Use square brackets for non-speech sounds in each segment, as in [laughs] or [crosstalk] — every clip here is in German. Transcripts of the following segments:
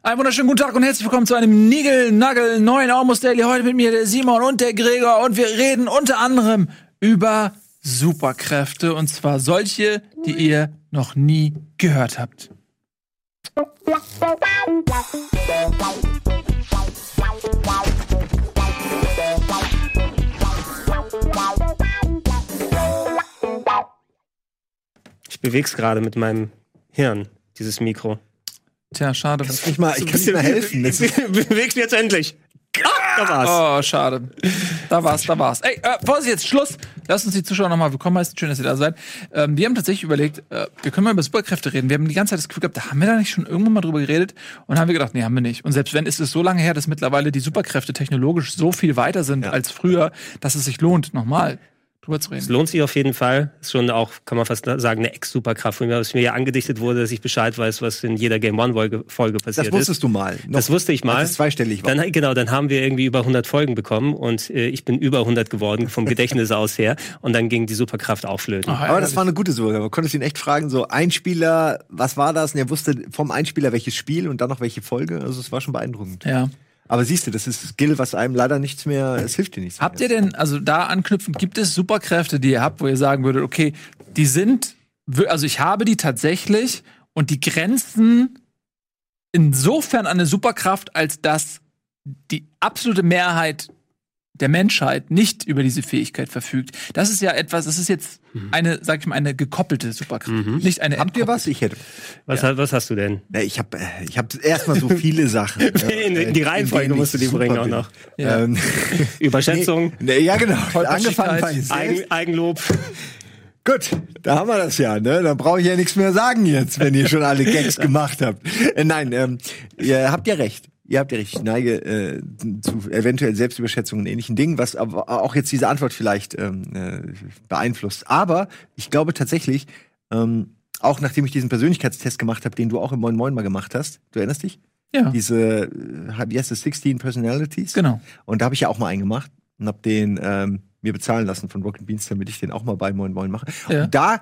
Einen wunderschönen guten Tag und herzlich willkommen zu einem Nigel-Nagel neuen Almost Daily. Heute mit mir der Simon und der Gregor und wir reden unter anderem über Superkräfte und zwar solche, die ihr noch nie gehört habt. Ich beweg's gerade mit meinem Hirn, dieses Mikro. Tja, schade. Kannst nicht mal, ich kann dir mal helfen. [laughs] Ist- Bewegt jetzt endlich. Ah, da war's. Oh, schade. Da war's, da war's. Ey, äh, Vorsicht, jetzt Schluss. Lasst uns die Zuschauer nochmal willkommen heißen. Schön, dass ihr da seid. Ähm, wir haben tatsächlich überlegt, äh, wir können mal über Superkräfte reden. Wir haben die ganze Zeit das Gefühl gehabt, da haben wir da nicht schon irgendwann mal drüber geredet. Und haben wir gedacht, nee, haben wir nicht. Und selbst wenn, ist es so lange her, dass mittlerweile die Superkräfte technologisch so viel weiter sind Ja. als früher, dass es sich lohnt, nochmal drüber zu Es reden. lohnt sich auf jeden Fall. Ist schon auch, kann man fast sagen, eine Ex-Superkraft von mir, was mir ja angedichtet wurde, dass ich Bescheid weiß, was in jeder Game One-Folge Folge passiert Das wusstest du mal. Noch, Das wusste ich mal. Als es zweistellig war. Dann, genau, dann haben wir irgendwie über 100 Folgen bekommen und äh, ich bin über 100 geworden vom Gedächtnis [laughs] aus her und dann ging die Superkraft auch flöten. Ach, Aber das war eine gute Suche. Man konnte ihn echt fragen, so Einspieler, was war das? Und er wusste vom Einspieler welches Spiel und dann noch welche Folge. Also es war schon beeindruckend. ja. Aber siehst du, das ist Skill, was einem leider nichts mehr, es hilft dir nichts Habt mehr. ihr denn, also da anknüpfend, gibt es Superkräfte, die ihr habt, wo ihr sagen würdet, okay, die sind, also ich habe die tatsächlich und die grenzen insofern an eine Superkraft, als dass die absolute Mehrheit der Menschheit nicht über diese Fähigkeit verfügt. Das ist ja etwas, das ist jetzt eine, sag ich mal, eine gekoppelte Superkraft, nicht eine Habt ihr was? Ich hätte. Was, ha- was hast du denn? Ich habe ich hab erstmal so viele Sachen. [laughs] In- in die äh, Reihenfolge musst du die bringen auch bin. noch. Ja. Ähm, [laughs] Überschätzung, [laughs] nee, ja, genau. Angefangen bei. Eigen, Eigenlob. Gut, da haben wir das ja, ne? Dann brauche ich ja nichts mehr sagen jetzt, wenn ihr schon alle Gags gemacht habt. Äh, nein, ähm, ihr habt ja recht. Ihr habt ja recht. Ich neige äh, zu eventuell Selbstüberschätzungen und ähnlichen Dingen, was aber auch jetzt diese Antwort vielleicht ähm, äh, beeinflusst. Aber ich glaube tatsächlich, ähm, auch nachdem ich diesen Persönlichkeitstest gemacht habe, den du auch im Moin Moin mal gemacht hast, du erinnerst dich? ja, Diese, äh, wie heißt das, 16 Personalities? genau. Und da habe ich ja auch mal einen gemacht und habe den ähm, mir bezahlen lassen von Rocket Beans, damit ich den auch mal bei Moin Moin mache. Ja. Und da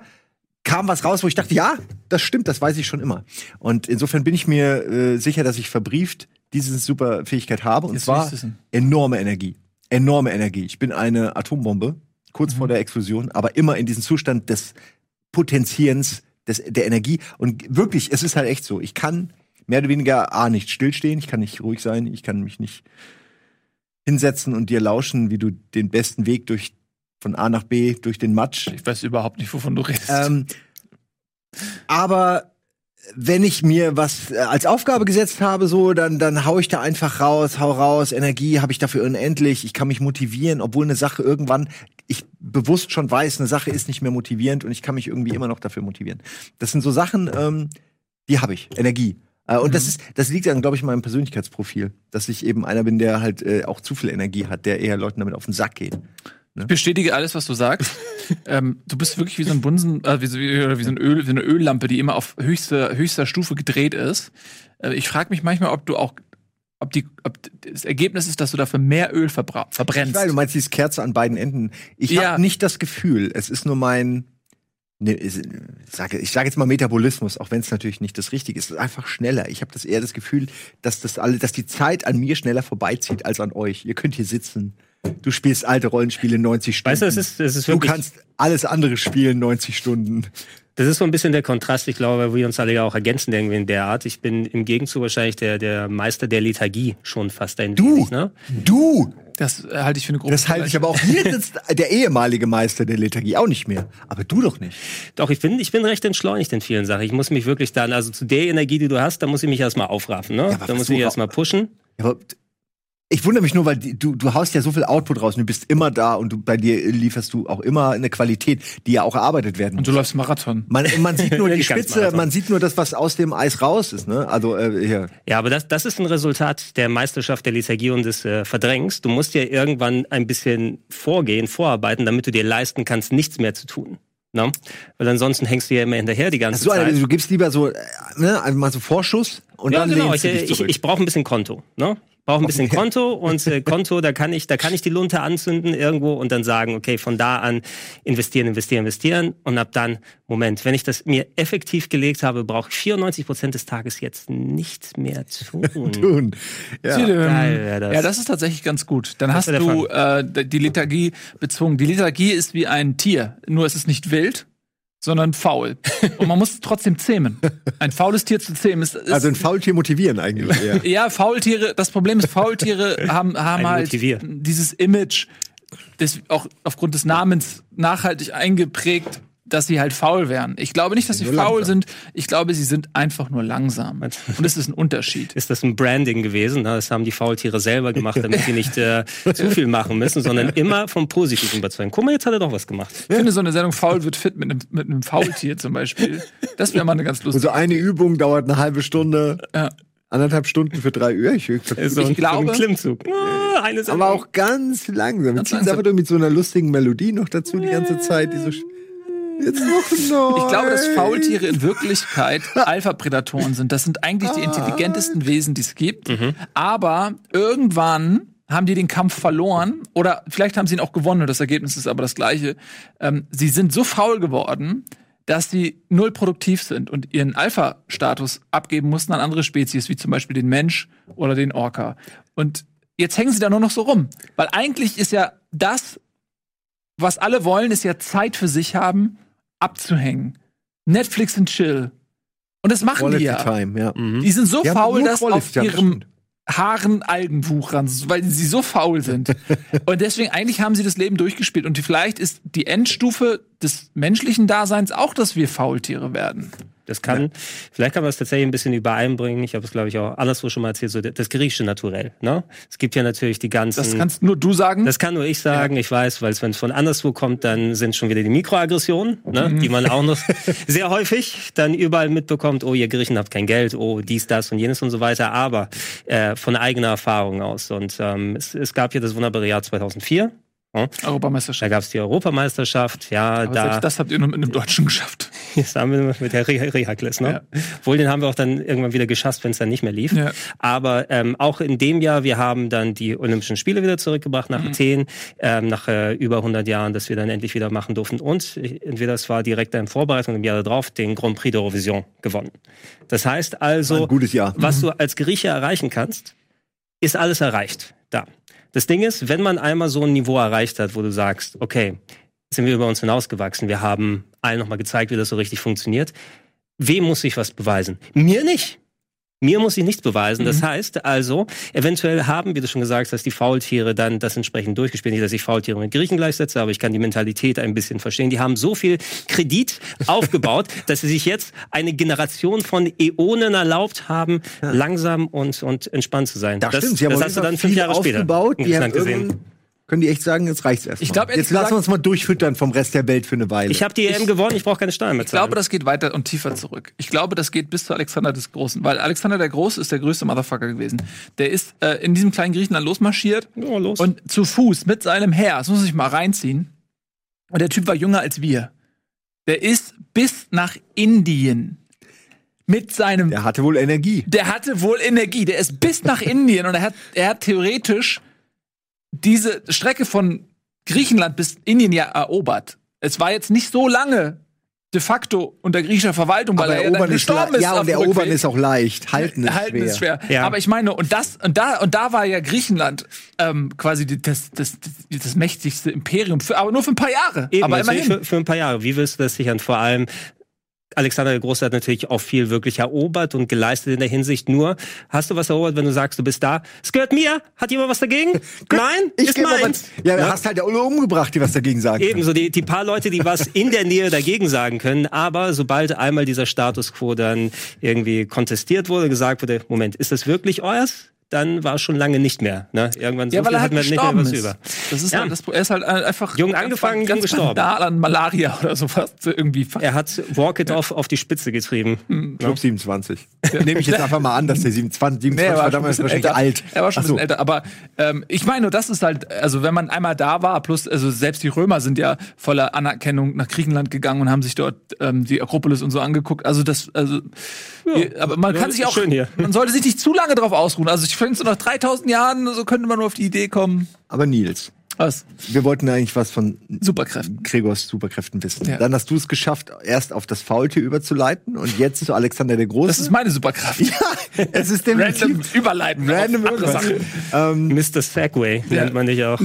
kam was raus, wo ich dachte, ja, das stimmt, das weiß ich schon immer. Und insofern bin ich mir äh, sicher, dass ich verbrieft diese super Fähigkeit habe. Und Jetzt zwar enorme Energie. Enorme Energie. Ich bin eine Atombombe, kurz Mhm. vor der Explosion, aber immer in diesem Zustand des Potenzierens des, der Energie. Und wirklich, es ist halt echt so. Ich kann mehr oder weniger A, nicht stillstehen, ich kann nicht ruhig sein, ich kann mich nicht hinsetzen und dir lauschen, wie du den besten Weg durch von A nach B durch den Matsch. Ich weiß überhaupt nicht, wovon du redest. Ähm, aber wenn ich mir was äh, als Aufgabe gesetzt habe, so, dann, dann hau ich da einfach raus, hau raus, Energie habe ich dafür unendlich, ich kann mich motivieren, obwohl eine Sache irgendwann, ich bewusst schon weiß, eine Sache ist nicht mehr motivierend und ich kann mich irgendwie immer noch dafür motivieren. Das sind so Sachen, ähm, die habe ich, Energie. Äh, und das ist, das liegt dann, glaube ich, in meinem Persönlichkeitsprofil, dass ich eben einer bin, der halt äh, auch zu viel Energie hat, der eher Leuten damit auf den Sack geht. Ich bestätige alles, was du sagst. [laughs] ähm, du bist wirklich wie so ein Bunsen, äh, wie, so, wie, wie so ein Öl, wie eine Öllampe, die immer auf höchster, höchster Stufe gedreht ist. Äh, ich frage mich manchmal, ob du auch, ob die, ob das Ergebnis ist, dass du dafür mehr Öl verbra verbrennst. Weil du meinst diese Kerze an beiden Enden. Ich Ja. habe nicht das Gefühl, es ist nur mein, ne, ich sage ich sag jetzt mal Metabolismus, auch wenn es natürlich nicht das Richtige ist. Es ist einfach schneller. Ich habe das eher das Gefühl, dass das alle, dass die Zeit an mir schneller vorbeizieht als an euch. Ihr könnt hier sitzen. Du spielst alte Rollenspiele 90 Stunden. Weißt du, es ist, es ist du wirklich, kannst alles andere spielen 90 Stunden. das ist so ein bisschen der Kontrast, ich glaube, weil wir uns alle ja auch ergänzen irgendwie in der Art. Ich bin im Gegenzug wahrscheinlich der, der Meister der Lethargie schon fast ein Du, wenig, ne? du. das äh, halte ich für eine große Das halte ich aber auch hier sitzt [laughs] der ehemalige Meister der Lethargie auch nicht mehr. Aber du doch nicht. Doch, ich bin, ich bin recht entschleunigt in vielen Sachen. Ich muss mich wirklich dann, also zu der Energie, die du hast, da muss ich mich erstmal aufraffen, ne? aber da muss ich du mich erstmal pushen. Ja, aber ich wundere mich nur, weil du, du haust ja so viel Output raus und du bist immer da und du, bei dir lieferst du auch immer eine Qualität, die ja auch erarbeitet werden Und muss. du läufst Marathon. Man, man sieht nur [laughs] die Spitze, man sieht nur das, was aus dem Eis raus ist. Ne? Also äh, hier. Ja, aber das, das ist ein Resultat der Meisterschaft der Lethargie und des äh, Verdrängens. Du musst ja irgendwann ein bisschen vorgehen, vorarbeiten, damit du dir leisten kannst, nichts mehr zu tun. Ne? Weil ansonsten hängst du ja immer hinterher die ganze So, Zeit. du gibst lieber so, äh, ne, also mal so Vorschuss und ja, dann genau. Ich, ich, zurück. ich brauche ein bisschen Konto. Ne? Ich brauche ein bisschen Okay. Konto und äh, [laughs] Konto, da kann ich, da kann ich die Lunte anzünden irgendwo und dann sagen, okay, von da an investieren, investieren, investieren und ab dann, Moment, wenn ich das mir effektiv gelegt habe, brauche ich 94 Prozent des Tages jetzt nichts mehr [laughs] tun. tun. Ja. Tüdem. Geil das. Ja, das ist tatsächlich ganz gut. Dann hast wär der du äh, die Lethargie bezwungen. Die Lethargie ist wie ein Tier, nur es ist nicht wild, sondern faul. Und man muss es trotzdem zähmen. Ein faules Tier zu zähmen ist, ist Also ein Faultier motivieren eigentlich [laughs] eher. ja, Faultiere, das Problem ist, Faultiere haben, haben halt dieses Image, das auch aufgrund des Namens nachhaltig eingeprägt, dass sie halt faul wären. Ich glaube nicht, dass sie Nur faul langsam. sind. Ich glaube, sie sind einfach nur langsam. [laughs] Und das ist ein Unterschied. ist das ein Branding gewesen. Das haben die Faultiere selber gemacht, [laughs] damit sie nicht äh, zu viel machen müssen, sondern immer vom Positiven überzeugen. Guck mal, jetzt hat er doch was gemacht. Ich finde so eine Sendung Faul wird fit mit einem, mit einem Faultier zum Beispiel. Das wäre mal eine ganz lustige. so eine Übung dauert eine halbe Stunde, Ja. anderthalb Stunden für drei Uhr. Ich, So ein, glaube- so ein Klimmzug. Ah, eine Sendung. aber auch ganz langsam. Ganz langsam. einfach nur mit so einer lustigen Melodie noch dazu die ganze Zeit. Die so sch- Jetzt noch neu. Ich glaube, dass Faultiere in Wirklichkeit [laughs] Alpha-Prädatoren sind. Das sind eigentlich die intelligentesten Wesen, die es gibt. Aber irgendwann haben die den Kampf verloren oder vielleicht haben sie ihn auch gewonnen und das Ergebnis ist aber das gleiche. Ähm, sie sind so faul geworden, dass sie null produktiv sind und ihren Alpha-Status abgeben mussten an andere Spezies, wie zum Beispiel den Mensch oder den Orca. Und jetzt hängen sie da nur noch so rum. Weil eigentlich ist ja das, was alle wollen, ist ja Zeit für sich haben, abzuhängen. Netflix und Chill. Und das machen Quality die ja. Time, ja. Mhm. Die sind so Die faul, dass Quality auf Time, ihrem stimmt. Haaren Algen wuchern, weil sie so faul sind. [laughs] und deswegen, eigentlich haben sie das Leben durchgespielt. Und vielleicht ist die Endstufe des menschlichen Daseins auch, dass wir Faultiere werden. Das kann, vielleicht kann man es tatsächlich ein bisschen übereinbringen. Ich habe es, glaube ich, auch anderswo schon mal erzählt, so das griechische Naturell. Ne? Es gibt ja natürlich die ganzen. Das kannst nur du sagen. Das kann nur ich sagen, ich weiß, weil wenn es von anderswo kommt, dann sind schon wieder die Mikroaggressionen, ne, die man auch noch [laughs] sehr häufig dann überall mitbekommt, oh, ihr Griechen habt kein Geld, oh, dies, das und jenes und so weiter, aber äh, von eigener Erfahrung aus. Und ähm, es, es gab ja das wunderbare Jahr 2004, da Europameisterschaft. gab es die Europameisterschaft, ja, Aber da selbst das habt ihr nur mit einem Deutschen geschafft. [laughs] das haben wir mit der Re Rehakles, ne? Wohl, den haben wir auch dann irgendwann wieder geschafft, wenn es dann nicht mehr lief. Ja. Aber ähm, auch in dem Jahr, wir haben dann die Olympischen Spiele wieder zurückgebracht nach Athen, ähm, nach äh, über 100 Jahren, dass wir dann endlich wieder machen durften. Und äh, entweder es war direkt in Vorbereitung im Jahr darauf den Grand Prix d'Eurovision gewonnen. Das heißt also, Ein gutes Jahr. was du als Grieche erreichen kannst, ist alles erreicht. Da. Das Ding ist, wenn man einmal so ein Niveau erreicht hat, wo du sagst, okay, sind wir über uns hinausgewachsen, wir haben allen nochmal gezeigt, wie das so richtig funktioniert. Wem muss ich was beweisen? Mir nicht. Mir muss ich nichts beweisen. Das heißt also, eventuell haben, wie du schon gesagt hast, die Faultiere dann das entsprechend durchgespielt. Nicht, dass ich Faultiere mit Griechen gleichsetze, aber ich kann die Mentalität ein bisschen verstehen. Die haben so viel Kredit [laughs] aufgebaut, dass sie sich jetzt eine Generation von Äonen erlaubt haben, langsam und, und entspannt zu sein. Das, stimmt. Sie haben das auf hast du dann fünf Jahre später aufgebaut. Die haben gesehen. Können die echt sagen, jetzt reicht's erstmal. Ich glaub, jetzt lassen gesagt- wir uns mal durchfüttern vom Rest der Welt für eine Weile. Ich habe die EM gewonnen, ich brauche keine Steuern mehr Ich glaube, das geht weiter und tiefer zurück. Ich glaube, das geht bis zu Alexander des Großen, weil Alexander der Große ist der größte Motherfucker gewesen. Der ist äh, in diesem kleinen Griechenland losmarschiert Ja, los. und zu Fuß mit seinem Heer, das muss sich mal reinziehen. Und der Typ war jünger als wir. Der ist bis nach Indien mit seinem der hatte wohl Energie. der hatte wohl Energie. Der ist bis nach Indien und er hat, er hat theoretisch diese Strecke von Griechenland bis Indien ja erobert. Es war jetzt nicht so lange de facto unter griechischer Verwaltung, weil Aber er ja dann erobern ist, gestorben ist. ja, und erobern Rückweg. ist auch leicht. Halten ist Halten schwer. ist schwer. Ja. Aber ich meine, und das, und da, und da war ja Griechenland ähm, quasi die, das, das, das, das mächtigste Imperium, für, aber nur für ein paar Jahre. Eben, aber immerhin. für, für ein paar Jahre. Wie willst du das sichern? Vor allem, Alexander der Große hat natürlich auch viel wirklich erobert und geleistet in der Hinsicht. Nur, hast du was erobert, wenn du sagst, du bist da? Es gehört mir? Hat jemand was dagegen? [laughs] Nein? Ich ist meins. Ja, du hast halt alle umgebracht, die was dagegen sagen. Ebenso die, die paar Leute, die was in der Nähe dagegen sagen können, aber sobald einmal dieser Status quo dann irgendwie kontestiert wurde, gesagt wurde, Moment, ist das wirklich euers? Dann war es schon lange nicht mehr. Ne? Irgendwann so Ja, weil viel er halt wir nicht mehr gestorben was ist. über. Das ist Ja. halt das, er ist halt einfach Jung angefangen, jung ganz gestorben. banal an Malaria [laughs] oder sowas irgendwie. Er hat Walk It Off auf die Spitze getrieben. Ich glaube 27. Nehme ich jetzt [laughs] einfach mal an, dass der 27, 27 Nee, er war war damals wahrscheinlich älter. alt. Er war schon Ach ein so. bisschen älter. Aber ähm, ich meine, nur das ist halt, also wenn man einmal da war, plus, also selbst die Römer sind ja voller Anerkennung nach Griechenland gegangen und haben sich dort ähm, die Akropolis und so angeguckt. Also das, also, aber man ja, kann sich auch, schön hier. man sollte sich nicht zu lange drauf ausruhen. Also ich finde, so nach 3000 Jahren, so könnte man nur auf die Idee kommen. Aber Nils, Was? wir wollten eigentlich was von Superkräften. Gregors Superkräften wissen. Ja. Dann hast du es geschafft, erst auf das Faultier überzuleiten und jetzt zu Alexander der Große. Das ist meine Superkraft. [laughs] es ist Random definitiv überleiten. random auf andere irgendwas. Sachen. Mr. Segway nennt man dich auch.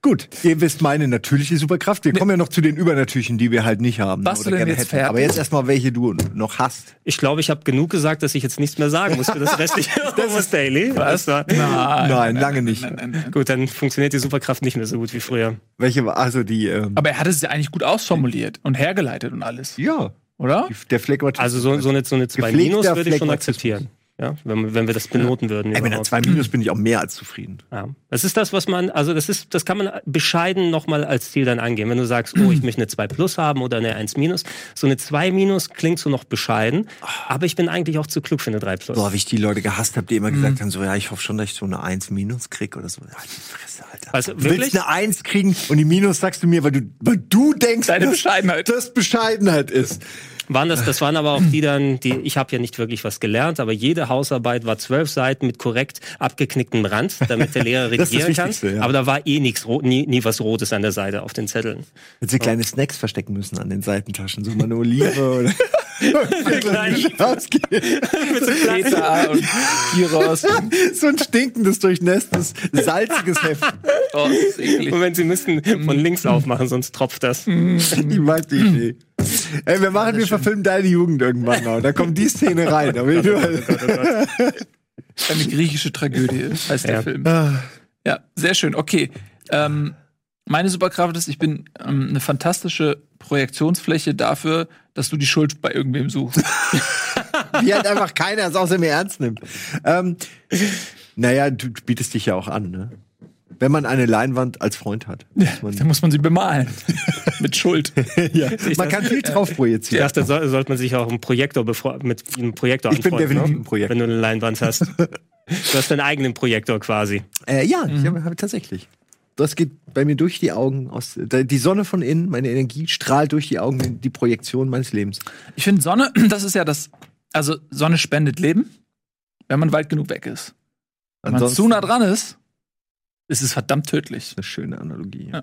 Gut, ihr wisst meine natürliche Superkraft. Wir kommen ja noch zu den übernatürlichen, die wir halt nicht haben. Was oder du denn gerne jetzt hätten. fertig? Aber jetzt erstmal, welche du noch hast. Ich glaube, ich habe genug gesagt, dass ich jetzt nichts mehr sagen muss für das [laughs] restliche Almost Daily. Das war, Nein, Nein, lange nicht. Nein, nein, nein. gut, dann funktioniert die Superkraft nicht mehr so gut wie früher. Welche war, also die, ähm, Aber er hat es ja eigentlich gut ausformuliert und hergeleitet und alles, ja, oder? der Phlegmatismus. Also so, so eine, so eine 2 Gepflegter Minus würde ich schon akzeptieren. Ja, wenn, wenn wir das benoten würden. Ey, mit einer überhaupt. 2 Minus bin ich auch mehr als zufrieden. Ja. Das ist das, was man, also das ist, das kann man bescheiden nochmal als Ziel dann angehen. Wenn du sagst, oh, ich möchte eine 2 plus haben oder eine 1 minus. So eine 2 minus klingt so noch bescheiden, aber ich bin eigentlich auch zu klug für eine 3 plus. Boah, wie ich die Leute gehasst habe, die immer gesagt haben, so, ja, ich hoffe schon, dass ich so eine 1 Minus krieg oder so. Ja, die Fresse, Alter. Also, du willst eine 1 kriegen und die Minus sagst du mir, weil du, weil du denkst, Deine dass Bescheidenheit. das Bescheidenheit ist. Waren das, das waren aber auch die dann, die, ich habe ja nicht wirklich was gelernt, aber jede Hausarbeit war zwölf Seiten mit korrekt abgeknicktem Rand, damit der Lehrer [laughs] redigieren kann. Ja. Aber da war eh nichts, nie, nie was Rotes an der Seite auf den Zetteln. Hätte sie kleine Snacks verstecken müssen an den Seitentaschen, so mal eine Olive [laughs] oder. Peter und Kiros. so ein stinkendes, durchnässtes, salziges Heft. [laughs] Oh. Und wenn sie müssten von links aufmachen, sonst tropft das. Ich mag die Idee. Ey, wir machen, wir verfilmen deine Jugend irgendwann noch. Da kommt die Szene rein. Da will ich Eine griechische Tragödie heißt der Ja. Film. Ja, sehr schön. Okay. Ähm, meine Superkraft ist, ich bin ähm, eine fantastische Projektionsfläche dafür, dass du die Schuld bei irgendwem suchst. [laughs] die halt einfach keiner es außer mir ernst nimmt. Ähm, naja, du du bietest dich ja auch an, ne? Wenn man eine Leinwand als Freund hat. muss man- Dann muss man sie bemalen. [laughs] Mit Schuld. ja. Man kann viel drauf Ich projizieren. dachte, soll, sollte man sich auch einen Projektor mit einem Projektor Ich bin definitiv ne? ein Projektor. Wenn du eine Leinwand hast. Du hast deinen eigenen Projektor quasi. Äh, ja, ich habe hab tatsächlich. Das geht bei mir durch die Augen aus. Die Sonne von innen, meine Energie strahlt durch die Augen die Projektion meines Lebens. Ich finde Sonne, [clears throat] das ist ja das, also Sonne spendet Leben, wenn man weit genug weg ist. Wenn man zu nah dran ist, ist es verdammt tödlich. Eine schöne Analogie. Ja.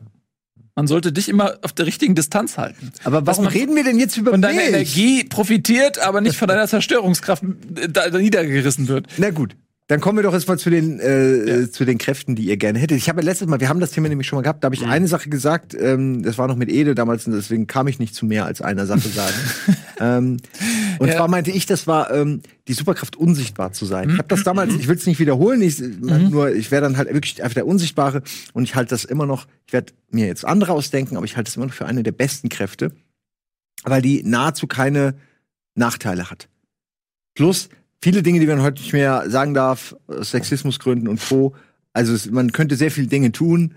Man sollte dich immer auf der richtigen Distanz halten. Aber warum reden wir denn jetzt über Von deiner? Energie profitiert, aber nicht von deiner Zerstörungskraft äh, niedergerissen wird. Na gut. Dann kommen wir doch jetzt mal zu den, äh, äh, zu den Kräften, die ihr gerne hättet. Ich habe ja letztes Mal, wir haben das Thema nämlich schon mal gehabt, da habe ich eine Sache gesagt, ähm, das war noch mit Ede damals, und deswegen kam ich nicht zu mehr als einer Sache sagen. [laughs] ähm, und Ja. zwar meinte ich, das war ähm, die Superkraft, unsichtbar zu sein. Ich habe das damals, ich will es nicht wiederholen, ich, nur ich wäre dann halt wirklich einfach der Unsichtbare und ich halte das immer noch, ich werde mir jetzt andere ausdenken, aber ich halte es immer noch für eine der besten Kräfte, weil die nahezu keine Nachteile hat. Plus viele Dinge, die man heute nicht mehr sagen darf, aus Sexismusgründen und Co. Also es, man könnte sehr viele Dinge tun,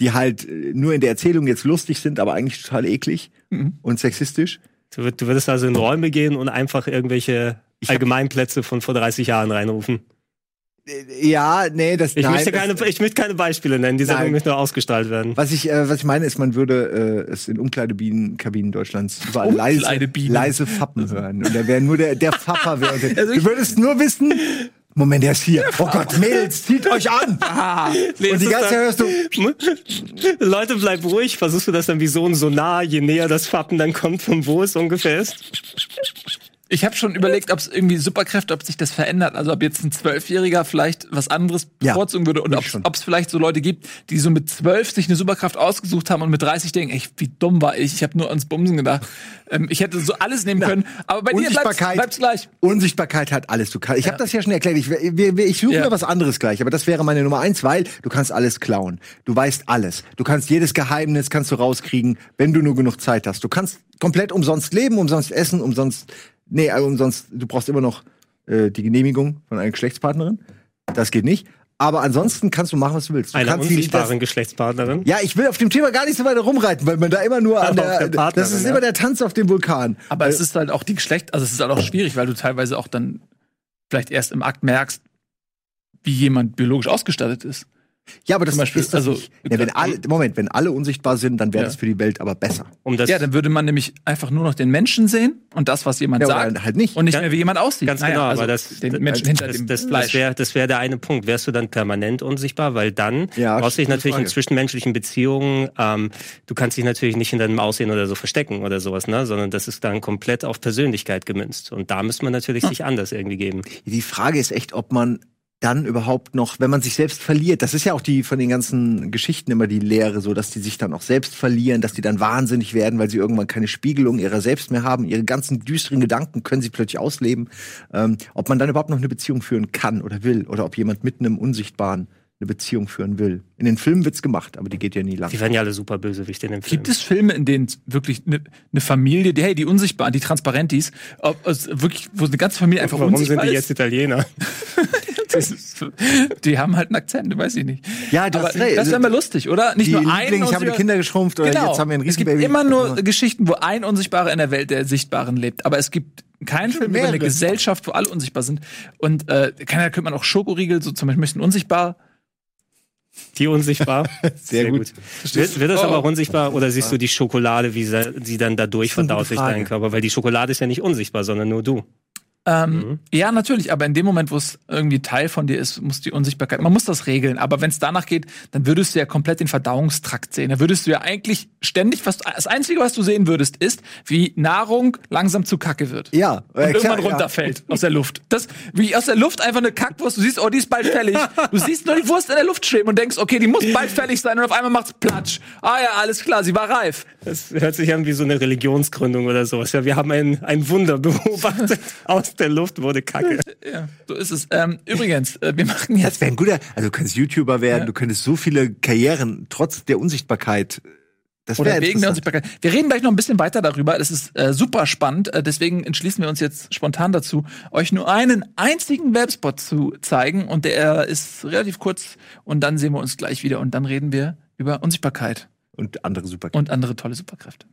die halt äh, nur in der Erzählung jetzt lustig sind, aber eigentlich total eklig Mhm. und sexistisch. Du, würd- du würdest also in Räume gehen und einfach irgendwelche Allgemeinplätze von vor 30 Jahren reinrufen. Ja, nee, das Ich, nein, möchte, das- keine, ich möchte keine Beispiele nennen, die Sendung Nein. möchte nur ausgestrahlt werden. Was ich, äh, was ich meine, ist, man würde äh, es in Umkleidekabinen Deutschlands überall leise, leise Fappen hören. Und da wäre nur der, der Fapper. Wär, Also ich- du würdest nur wissen, Moment, der ist hier. Oh Gott, Mädels, zieht euch an! [laughs] Ah, Nee, Und die ganze Zeit hörst du, [laughs] Leute, bleib ruhig. Versuchst du das dann wie so ein Sonar, je näher das Fappen dann kommt, von wo es ungefähr ist? Ich habe schon überlegt, ob es irgendwie Superkräfte, ob sich das verändert. Also ob jetzt ein Zwölfjähriger vielleicht was anderes Ja, bevorzugen würde und ich ob es vielleicht so Leute gibt, die so mit zwölf sich eine Superkraft ausgesucht haben und mit 30 denken, ey, wie dumm war ich? Ich habe nur ans Bumsen gedacht. Ähm, ich hätte so alles nehmen können. Aber bei dir bleibt's, gleich. Unsichtbarkeit hat alles. Du kannst, ich habe das ja schon erklärt. Ich, wir- ich suche Ja. mir was anderes gleich, aber das wäre meine Nummer eins, weil du kannst alles klauen. Du weißt alles. Du kannst jedes Geheimnis kannst du rauskriegen, wenn du nur genug Zeit hast. Du kannst komplett umsonst leben, umsonst essen, umsonst. Nee, äh, umsonst. Du brauchst immer noch äh, die Genehmigung von einer Geschlechtspartnerin. Das geht nicht. Aber ansonsten kannst du machen, was du willst. Du Einer kannst Geschlechtspartnerin. ja, ich will auf dem Thema gar nicht so weiter rumreiten, weil man da immer nur an der, der Partnerin, das ist ja. immer der Tanz auf dem Vulkan. Aber es ist halt auch die Geschlecht, also es ist halt auch schwierig, weil du teilweise auch dann vielleicht erst im Akt merkst, wie jemand biologisch ausgestattet ist. Ja, aber das Zum Beispiel, ist das also- nicht. Ja, wenn alle, Moment, wenn alle unsichtbar sind, dann wäre Ja. das für die Welt aber besser. Um das Ja, dann würde man nämlich einfach nur noch den Menschen sehen und das, was jemand Ja, sagt. halt nicht. Und nicht Ganz- mehr, wie jemand aussieht. Ganz Naja, genau, also aber das, den das, Menschen hinter das, dem das, das wäre das wär der eine Punkt. Wärst du dann permanent unsichtbar, weil dann Ja, brauchst du dich natürlich in Frage. zwischenmenschlichen Beziehungen, ähm, du kannst dich natürlich nicht hinter dem Aussehen oder so verstecken oder sowas, ne? sondern das ist dann komplett auf Persönlichkeit gemünzt. Und da müsste man natürlich sich anders irgendwie geben. Die Frage ist echt, ob man dann überhaupt noch, wenn man sich selbst verliert, das ist ja auch die von den ganzen Geschichten immer die Lehre, so dass die sich dann auch selbst verlieren, dass die dann wahnsinnig werden, weil sie irgendwann keine Spiegelung ihrer selbst mehr haben, ihre ganzen düsteren Gedanken können sie plötzlich ausleben. Ähm, ob man dann überhaupt noch eine Beziehung führen kann oder will, oder ob jemand mit einem Unsichtbaren eine Beziehung führen will. In den Filmen wird's gemacht, aber die geht ja nie lang. Die werden ja alle super bösewichte in dem Film. Gibt es Filme, in denen wirklich eine ne Familie, die, hey, die Unsichtbaren, die Transparentis, ob, es wirklich, wo eine ganze Familie einfach Warum unsichtbar sind die ist? jetzt Italiener? [laughs] Das [laughs] ist, die haben halt einen Akzent, weiß ich nicht. Ja, du Aber das wäre mal lustig, oder? Nicht die nur ein Liebling, ich habe die Kinder geschrumpft oder Genau. jetzt haben wir einen es gibt Riesenbaby. immer nur Geschichten, wo ein Unsichtbarer in der Welt der Sichtbaren lebt. Aber es gibt keinen Film über eine. Gesellschaft, wo alle unsichtbar sind. Und äh, da könnte man auch Schokoriegel, so zum Beispiel möchten unsichtbar. Die unsichtbar. [laughs] Sehr gut. Wird, wird das Oh. aber auch unsichtbar oder siehst du die Schokolade, wie sie, sie dann dadurch Das ist verdaut durch deinen Körper? Weil die Schokolade ist ja nicht unsichtbar, sondern nur du. Ähm, Ja, natürlich, aber in dem Moment, wo es irgendwie Teil von dir ist, muss die Unsichtbarkeit, man muss das regeln. Aber wenn es danach geht, dann würdest du ja komplett den Verdauungstrakt sehen. Da würdest du ja eigentlich ständig, was, das Einzige, was du sehen würdest, ist, wie Nahrung langsam zu Kacke wird. Ja, Und äh, klar, irgendwann ja. runterfällt aus der Luft. Das, wie aus der Luft einfach eine Kackwurst, du siehst, oh, die ist bald fällig. Du siehst nur die Wurst in der Luft schweben und denkst, okay, die muss bald fällig sein und auf einmal macht's Platsch. Ah ja, alles klar, sie war reif. Das hört sich an wie so eine Religionsgründung oder sowas. Ja, wir haben ein, ein Wunder beobachtet. [laughs] Aus der Luft wurde Kacke. Ja, so ist es. Ähm, übrigens, äh, wir machen jetzt Das wäre ein guter, also du könntest YouTuber werden, du könntest so viele Karrieren trotz der Unsichtbarkeit. Das Oder wegen der. Unsichtbarkeit. Wir reden gleich noch ein bisschen weiter darüber. Das ist äh, super spannend. Äh, deswegen entschließen wir uns jetzt spontan dazu, euch nur einen einzigen Werbespot zu zeigen. Und der ist relativ kurz. Und dann sehen wir uns gleich wieder. Und dann reden wir über Unsichtbarkeit Und andere super. und andere tolle Superkräfte.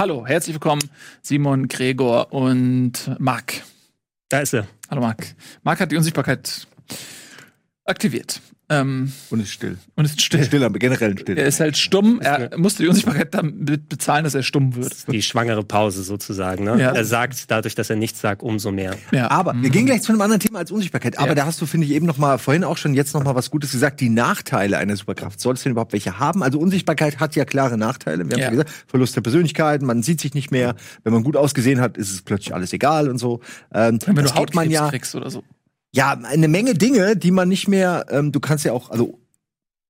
Hallo, herzlich willkommen, Simon, Gregor und Marc. Da ist er. Hallo Marc. Marc hat die Unsichtbarkeit aktiviert. Ähm, Und ist still. und ist still. Still, aber generell still. Er ist halt stumm. Er musste die Unsichtbarkeit damit bezahlen, dass er stumm wird. Die schwangere Pause sozusagen. Ne? Ja. Er sagt dadurch, dass er nichts sagt, umso mehr. Ja. Aber wir gehen gleich zu einem anderen Thema als Unsichtbarkeit. Aber Ja. da hast du, finde ich, eben noch mal vorhin auch schon jetzt noch mal was Gutes gesagt. Die Nachteile einer Superkraft. Soll es denn überhaupt welche haben? Also Unsichtbarkeit hat ja klare Nachteile. Wir haben Ja. gesagt, Verlust der Persönlichkeit, man sieht sich nicht mehr. Wenn man gut ausgesehen hat, ist es plötzlich alles egal und so. Ähm, Wenn du Hautkrebs man ja, kriegst oder so. Ja, eine Menge Dinge, die man nicht mehr, ähm, du kannst ja auch, also,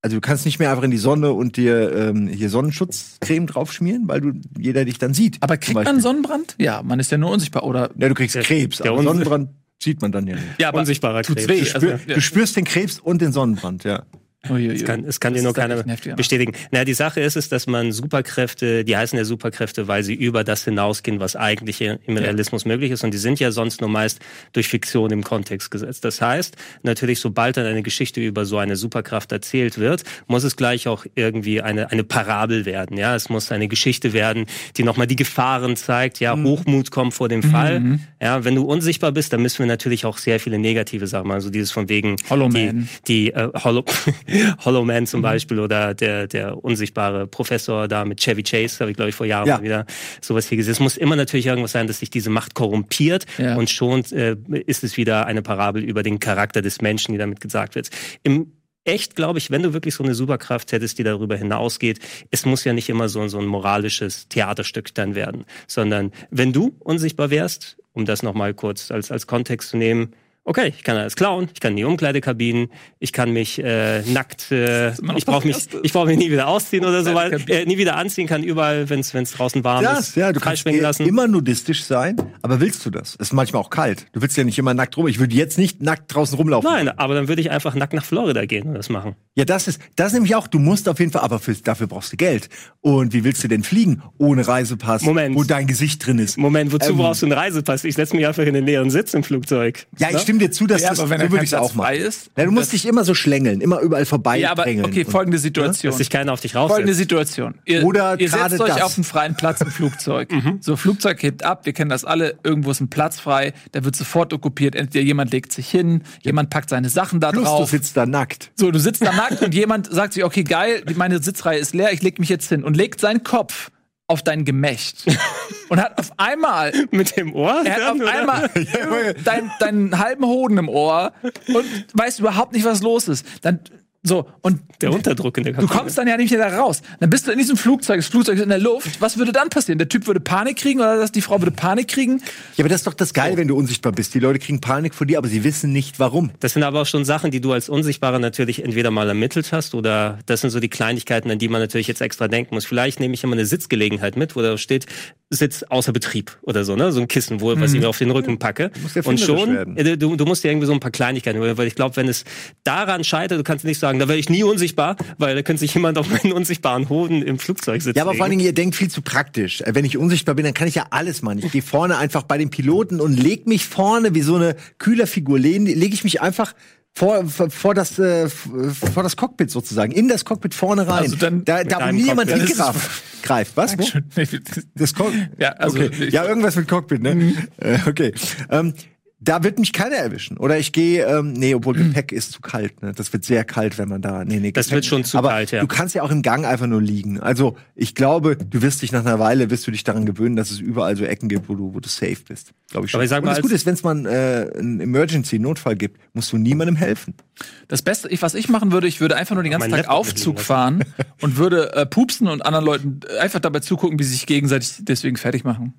also du kannst nicht mehr einfach in die Sonne und dir ähm, hier Sonnenschutzcreme draufschmieren, weil du jeder dich dann sieht. Aber kriegt man. Sonnenbrand? Ja, man ist ja nur unsichtbar. Oder Ja, du kriegst Der- Krebs, der aber Sonnenbrand sieht man dann ja nicht. ja, aber Unsichtbarer Krebs. weh. Du, Also, du spürst den Krebs und den Sonnenbrand, ja. Uiuiui. Es kann, es kann Das dir nur keiner heftig, ja. bestätigen. Na, die Sache ist, ist, dass man Superkräfte, die heißen ja Superkräfte, weil sie über das hinausgehen, was eigentlich im Realismus möglich ist. Und die sind ja sonst nur meist durch Fiktion im Kontext gesetzt. Das heißt, natürlich, sobald dann eine Geschichte über so eine Superkraft erzählt wird, muss es gleich auch irgendwie eine, eine Parabel werden. Ja, es muss eine Geschichte werden, die nochmal die Gefahren zeigt. Ja, Mhm. Hochmut kommt vor dem Fall. Ja, wenn du unsichtbar bist, dann müssen wir natürlich auch sehr viele negative Sachen machen. Also dieses von wegen Hollow die, Man. die äh, Hollow, [laughs] [laughs] Hollow Man Mhm. zum Beispiel oder der, der unsichtbare Professor da mit Chevy Chase, habe ich glaube ich vor Jahren Ja. wieder sowas hier gesehen. Es muss immer natürlich irgendwas sein, dass sich diese Macht korrumpiert Ja. und schon äh, ist es wieder eine Parabel über den Charakter des Menschen, die damit gesagt wird. Im echt, glaube ich, wenn du wirklich so eine Superkraft hättest, die darüber hinausgeht, es muss ja nicht immer so, so ein moralisches Theaterstück dann werden, sondern wenn du unsichtbar wärst, um das nochmal kurz als, als Kontext zu nehmen, okay, ich kann alles klauen, ich kann in die Umkleidekabinen, ich kann mich äh, nackt, äh, ich brauche mich, ich brauche mich nie wieder ausziehen oder so, weil äh, nie wieder anziehen kann überall, wenn es draußen warm Das, ist, ja, du kannst freischwingen lassen. immer nudistisch sein, aber willst du das? Ist manchmal auch kalt. Du willst ja nicht immer nackt rum. Ich würde jetzt nicht nackt draußen rumlaufen. Nein, aber dann würde ich einfach nackt nach Florida gehen und das machen. Ja, das ist, das nämlich auch, du musst auf jeden Fall, aber für, dafür brauchst du Geld. Und wie willst du denn fliegen ohne Reisepass, Moment. wo dein Gesicht drin ist? Moment, wozu Ähm, brauchst du einen Reisepass? Ich setze mich einfach in den leeren Sitz im Flugzeug. Ja, ich stimme dir zu, dass Ja, das, aber wenn so er würde ich auch machen. ist. Ja, du musst dich immer so schlängeln, immer überall vorbei Ja, aber okay, folgende Situation. Dass sich keiner auf dich raussetzt. Folgende Situation. Ihr, Oder ihr setzt euch das. auf einen freien Platz im Flugzeug. [laughs] So, Flugzeug hebt ab, wir kennen das alle, irgendwo ist ein Platz frei, der wird sofort okkupiert. Entweder jemand legt sich hin, jemand packt seine Sachen da Plus, du drauf. sitzt da nackt. So, du sitzt da nackt und jemand sagt sich, okay, geil, meine Sitzreihe ist leer, ich leg mich jetzt hin und legt seinen Kopf auf dein Gemächt und hat auf einmal [laughs] Mit dem Ohr? er hat auf oder? einmal [laughs] dein, deinen halben Hoden im Ohr und weiß überhaupt nicht, was los ist. Dann so und Der Unterdruck in der Du Kabine. kommst dann ja nicht mehr da raus. Dann bist du in diesem Flugzeug, das Flugzeug ist in der Luft. Was würde dann passieren? Der Typ würde Panik kriegen oder dass die Frau würde Panik kriegen? Ja, aber das ist doch das Geil, wenn du unsichtbar bist. Die Leute kriegen Panik vor dir, aber sie wissen nicht, warum. Das sind aber auch schon Sachen, die du als Unsichtbarer natürlich entweder mal ermittelt hast oder das sind so die Kleinigkeiten, an die man natürlich jetzt extra denken muss. Vielleicht nehme ich immer eine Sitzgelegenheit mit, wo da steht, Sitz außer Betrieb oder so, ne? So ein Kissen, wo, was ich mir auf den Rücken packe. musst Und schon, äh, du, du musst dir irgendwie so ein paar Kleinigkeiten, holen, weil ich glaube, wenn es daran scheitert, du kannst nicht sagen, da werde ich nie unsichtbar, weil da könnte sich jemand auf meinen unsichtbaren Hoden im Flugzeug sitzen. Ja, aber vor allen Dingen, ihr denkt viel zu praktisch. Äh, Wenn ich unsichtbar bin, dann kann ich ja alles machen. Ich gehe vorne einfach bei den Piloten und leg mich vorne wie so eine Kühlerfigur. Lege leg ich mich einfach vor, vor, vor, das, äh, vor das Cockpit sozusagen, in das Cockpit vorne rein. Also dann da, da wo deinem nie jemand Cockpit. hingreift. [laughs] Greift. Was? Wo? Das Cock Ja, also okay. ja, irgendwas mit Cockpit, ne? Äh, okay. Ähm, da wird mich keiner erwischen. Oder ich gehe, ähm, nee, obwohl Gepäck ist zu kalt, ne? Das wird sehr kalt, wenn man da. Nee, nee, Das Gepäck- wird schon zu aber kalt, ja. Du kannst ja auch im Gang einfach nur liegen. Also ich glaube, du wirst dich nach einer Weile, wirst du dich daran gewöhnen, dass es überall so Ecken gibt, wo du, wo du safe bist. Glaube ich schon. Aber ich sag Und mal, das als- Gute ist, wenn es mal äh, einen Emergency, einen Notfall gibt, musst du niemandem helfen. Das Beste, ich, was ich machen würde, ich würde einfach nur den ganzen Tag Laptop Aufzug fahren [laughs] und würde äh, pupsen und anderen Leuten einfach dabei zugucken, wie sie sich gegenseitig deswegen fertig machen.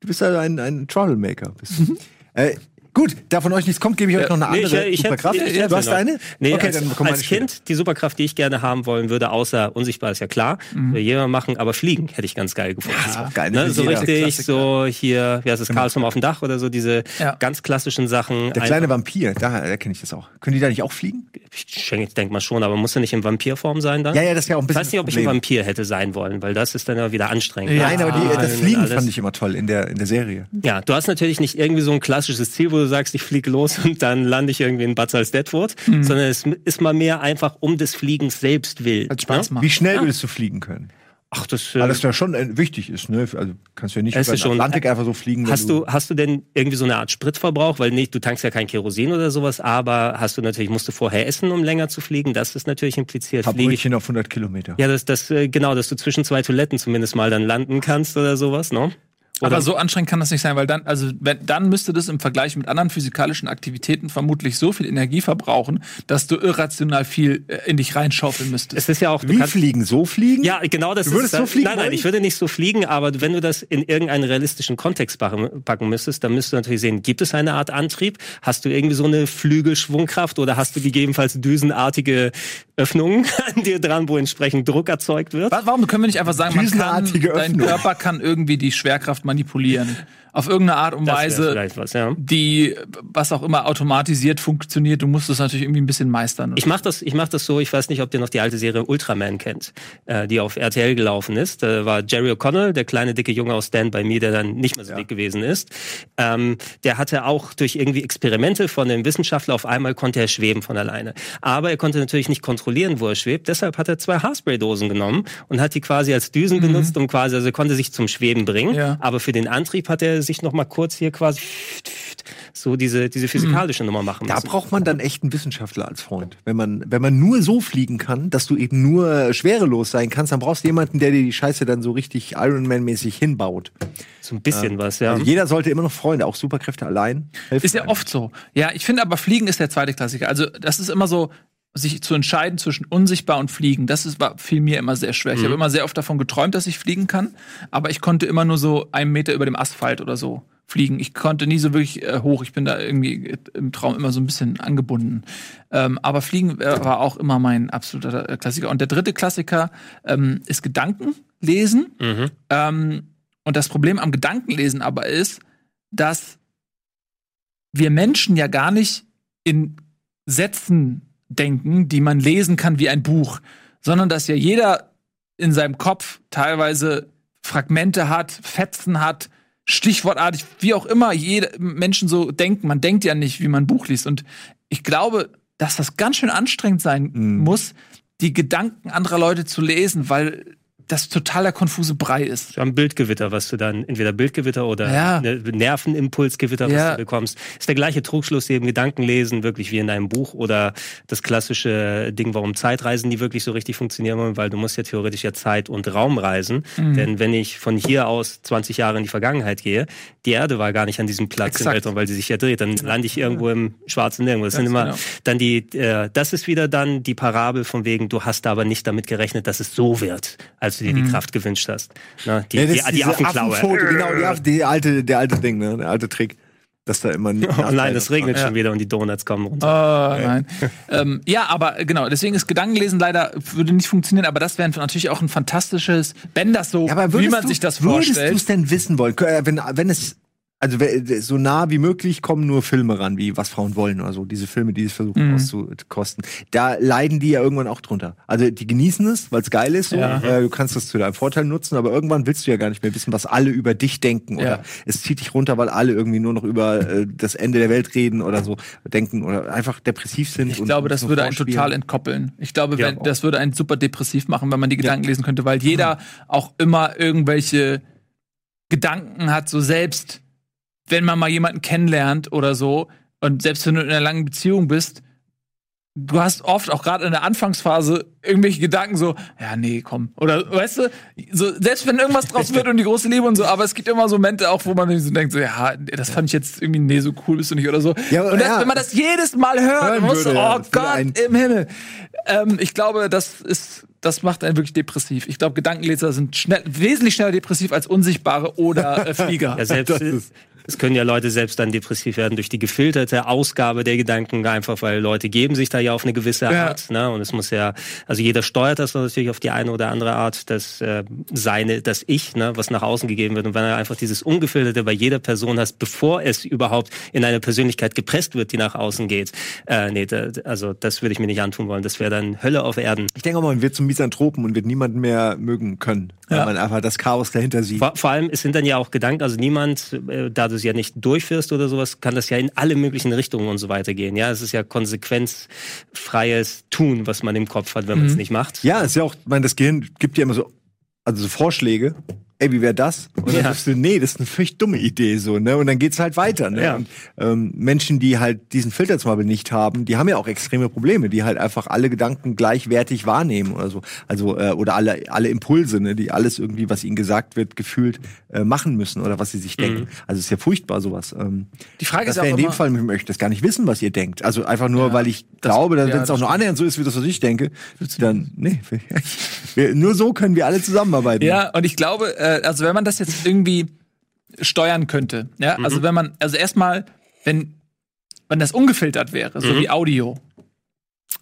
Du bist ja ein, ein Troublemaker. Bist du. [laughs] Hey. Gut, da von euch nichts kommt, gebe ich euch noch eine Nee, andere ich, ich, Superkraft. ich, ich, du hast noch. eine? Nee, okay, als, dann komm als. Kind die Superkraft, die ich gerne haben wollen würde, außer unsichtbar ist ja klar, würde jeder machen, aber fliegen hätte ich ganz geil gefunden. auch geil, Ne, so richtig, Klassiker. so hier, wie heißt es, Karlsson auf dem Dach oder so, diese Ja. ganz klassischen Sachen. Der kleine Vampir, da erkenne ich das auch. Können die da nicht auch fliegen? ich denke denk mal schon, aber muss er nicht in Vampirform sein dann? Ja, ja, das ja auch ein Ich bisschen. weiß nicht, ob ich das ein. Vampir hätte sein wollen, weil das ist dann ja wieder anstrengend. Ja. Nein, aber die, das und Fliegen fand ich immer toll in der, in der Serie. Ja, du hast natürlich nicht irgendwie so ein klassisches Ziel, wo du sagst, ich fliege los und dann lande ich irgendwie in Bad Salzdetfurt, Mhm. sondern es ist mal mehr einfach um des Fliegens selbst willen. Hat Spaß ne? Wie schnell würdest du fliegen können? Ach, das, äh, Weil das ja schon äh, wichtig ist, ne? Also kannst du ja nicht Es über ist den schon- Atlantik einfach so fliegen. Hast du, hast du denn irgendwie so eine Art Spritverbrauch? Weil nicht, du tankst ja kein Kerosin oder sowas, aber hast du natürlich, musst du vorher essen, um länger zu fliegen? Das ist natürlich impliziert. Hab Fliege ich, auf 100 Kilometer. ja, das, das, äh, genau, dass du zwischen zwei Toiletten zumindest mal dann landen kannst oder sowas, ne? Aber so anstrengend kann das nicht sein, weil dann, also wenn, dann müsste das im Vergleich mit anderen physikalischen Aktivitäten vermutlich so viel Energie verbrauchen, dass du irrational viel äh, in dich reinschaufeln müsstest. Es ist ja auch, Wie fliegen? So fliegen? Ja, genau das Du würdest ist so fliegen Nein, nein, wollen? ich würde nicht so fliegen, aber wenn du das in irgendeinen realistischen Kontext packen, packen müsstest, dann müsstest du natürlich sehen, gibt es eine Art Antrieb? Hast du irgendwie so eine Flügelschwungkraft oder hast du gegebenenfalls düsenartige Öffnungen [laughs] an dir dran, wo entsprechend Druck erzeugt wird? Wa- Warum können wir nicht einfach sagen, man kann, dein. Körper kann irgendwie die Schwerkraft manipulieren? Auf irgendeine Art und Das Weise, was, ja. die, was auch immer automatisiert funktioniert. Du musst es natürlich irgendwie ein bisschen meistern. Ich mach das, ich mach das so. Ich weiß nicht, ob ihr noch die alte Serie Ultraman kennt, äh, die auf RTL gelaufen ist. Da war Jerry O'Connell, der kleine dicke Junge aus Stand by Me, der dann nicht mehr so dick gewesen ist. Ähm, der hatte auch durch irgendwie Experimente von dem Wissenschaftler auf einmal konnte er schweben von alleine. Aber er konnte natürlich nicht kontrollieren, wo er schwebt. Deshalb hat er zwei Haarspray-Dosen genommen und hat die quasi als Düsen benutzt, um quasi, also er konnte sich zum Schweben bringen. Ja. Aber für den Antrieb hat er sich noch mal kurz hier quasi so diese diese physikalische Nummer machen Da müssen. braucht man dann echt einen Wissenschaftler als Freund. Wenn man, wenn man nur so fliegen kann, dass du eben nur schwerelos sein kannst, dann brauchst du jemanden, der dir die Scheiße dann so richtig Ironman-mäßig hinbaut. So ein bisschen was, ja. Also jeder sollte immer noch Freunde, auch Superkräfte allein. helfen Ist ja einem. oft so. Ja, ich finde aber Fliegen ist der zweite Klassiker. Also, das ist immer so, sich zu entscheiden zwischen unsichtbar und fliegen, das ist, war, fiel mir immer sehr schwer. Ich habe immer sehr oft davon geträumt, dass ich fliegen kann, aber ich konnte immer nur so einen Meter über dem Asphalt oder so fliegen. Ich konnte nie so wirklich äh, hoch. Ich bin da irgendwie im Traum immer so ein bisschen angebunden. Ähm, aber Fliegen äh, war auch immer mein absoluter äh, Klassiker. Und der dritte Klassiker ähm, ist Gedankenlesen. Mhm. Ähm, und das Problem am Gedankenlesen aber ist, dass wir Menschen ja gar nicht in Sätzen denken, die man lesen kann wie ein Buch, sondern dass ja jeder in seinem Kopf teilweise Fragmente hat, Fetzen hat, stichwortartig, wie auch immer jede Menschen so denken. Man denkt ja nicht, wie man ein Buch liest. Und ich glaube, dass das ganz schön anstrengend sein Mhm. muss, die Gedanken anderer Leute zu lesen, weil das totaler konfuse Brei ist. So ein Bildgewitter, was du dann, entweder Bildgewitter oder Ja. ne, Nervenimpulsgewitter, was Ja. du bekommst. Ist der gleiche Trugschluss eben Gedanken lesen, wirklich wie in einem Buch oder das klassische Ding, warum Zeitreisen nie wirklich so richtig funktionieren wollen, weil du musst ja theoretisch ja Zeit und Raum reisen. Mhm. Denn wenn ich von hier aus 20 Jahre in die Vergangenheit gehe, die Erde war gar nicht an diesem Platz im Exakt. Weltraum, weil sie sich ja dreht, dann lande ich irgendwo im schwarzen Nirgendwo. Das sind Ganz immer genau. dann die, äh, das ist wieder dann die Parabel von wegen, du hast aber nicht damit gerechnet, dass es so wird, du dir Mhm. die Kraft gewünscht hast. Na, die, Ja, die, die diese Affenklaue. Affenfoto, genau, die, Affen, die alte, der alte Ding, ne, der alte Trick, dass da immer. [laughs] Oh nein, es regnet Ja. schon wieder und die Donuts kommen runter. Oh, nein. [laughs] ähm, ja, aber genau, deswegen ist Gedankenlesen leider würde nicht funktionieren, aber das wäre natürlich auch ein fantastisches, wenn das so, Ja, aber wie würdest man du, sich das Würdest du vorstellt. es denn wissen wollen? Äh, Wenn, wenn es, also so nah wie möglich kommen nur Filme ran, wie Was Frauen wollen oder so. Diese Filme, die es versuchen Mhm. auszukosten. Da leiden die ja irgendwann auch drunter. Also die genießen es, weil es geil ist. So. Ja. Äh, du kannst das zu deinem Vorteil nutzen, aber irgendwann willst du ja gar nicht mehr wissen, was alle über dich denken. Oder Ja. es zieht dich runter, weil alle irgendwie nur noch über äh, das Ende der Welt reden oder so denken oder einfach depressiv sind. Ich und- glaube, und das würde einen total entkoppeln. Ich glaube, Ja, wenn, das würde einen super depressiv machen, wenn man die Gedanken lesen könnte, weil jeder auch immer irgendwelche Gedanken hat, so selbst, wenn man mal jemanden kennenlernt oder so, und selbst wenn du in einer langen Beziehung bist, du hast oft auch gerade in der Anfangsphase irgendwelche Gedanken so, ja, nee, komm. Oder weißt du, so, selbst wenn irgendwas draus [laughs] wird und die große Liebe und so, aber es gibt immer so Momente auch, wo man sich so denkt, so, ja, das fand ich jetzt irgendwie, nee, so cool bist du nicht oder so. Ja, und das, ja. wenn man das jedes Mal hört, Hören man muss würde, ja, oh würde Gott im Himmel. Ähm, ich glaube, das ist, das macht einen wirklich depressiv. Ich glaube, Gedankenleser sind schnell, wesentlich schneller depressiv als Unsichtbare oder äh, Flieger. Ja, selbst, es können ja Leute selbst dann depressiv werden durch die gefilterte Ausgabe der Gedanken, einfach weil Leute geben sich da ja auf eine gewisse Ja. Art. Ne? Und es muss ja, also jeder steuert das natürlich auf die eine oder andere Art, das äh, seine, das Ich, ne, was nach außen gegeben wird. Und wenn er einfach dieses Ungefilterte bei jeder Person hast, bevor es überhaupt in eine Persönlichkeit gepresst wird, die nach außen geht, äh, nee, da, also das würde ich mir nicht antun wollen. Das wäre dann Hölle auf Erden. Ich denke mal, man wird zum Misanthropen und wird niemanden mehr mögen können, weil Ja. man einfach das Chaos dahinter sieht. Vor, vor allem, es sind dann ja auch Gedanken, also niemand, äh, da du es ja nicht durchführst oder sowas, kann das ja in alle möglichen Richtungen und so weiter gehen. Ja, es ist ja konsequenzfreies Tun, was man im Kopf hat, wenn man es nicht macht. Ja, ist ja auch, ich meine, das Gehirn gibt dir immer so, also so Vorschläge. Ey, wie wäre das? Und dann Ja. sagst du, nee, das ist eine völlig dumme Idee, so, ne? Und dann geht's halt weiter, ne? Ja. Und, ähm, Menschen, die halt diesen Filter zum Beispiel nicht haben, die haben ja auch extreme Probleme, die halt einfach alle Gedanken gleichwertig wahrnehmen oder so. Also, äh, oder alle, alle Impulse, ne? Die alles irgendwie, was ihnen gesagt wird, gefühlt äh, machen müssen oder was sie sich denken. Also, es ist ja furchtbar, sowas. Ähm, Die Frage das ist auch in dem Fall, ich möchte das gar nicht wissen, was ihr denkt. Also einfach nur, Ja, weil ich das- glaube, dass ja, wenn es auch nur annähernd so ist, wie das, was ich denke, dann, nee. [laughs] Nur so können wir alle zusammenarbeiten. Ja, und ich glaube, äh, also wenn man das jetzt irgendwie steuern könnte, ja, also wenn man, also erstmal, wenn, wenn das ungefiltert wäre, so wie Audio,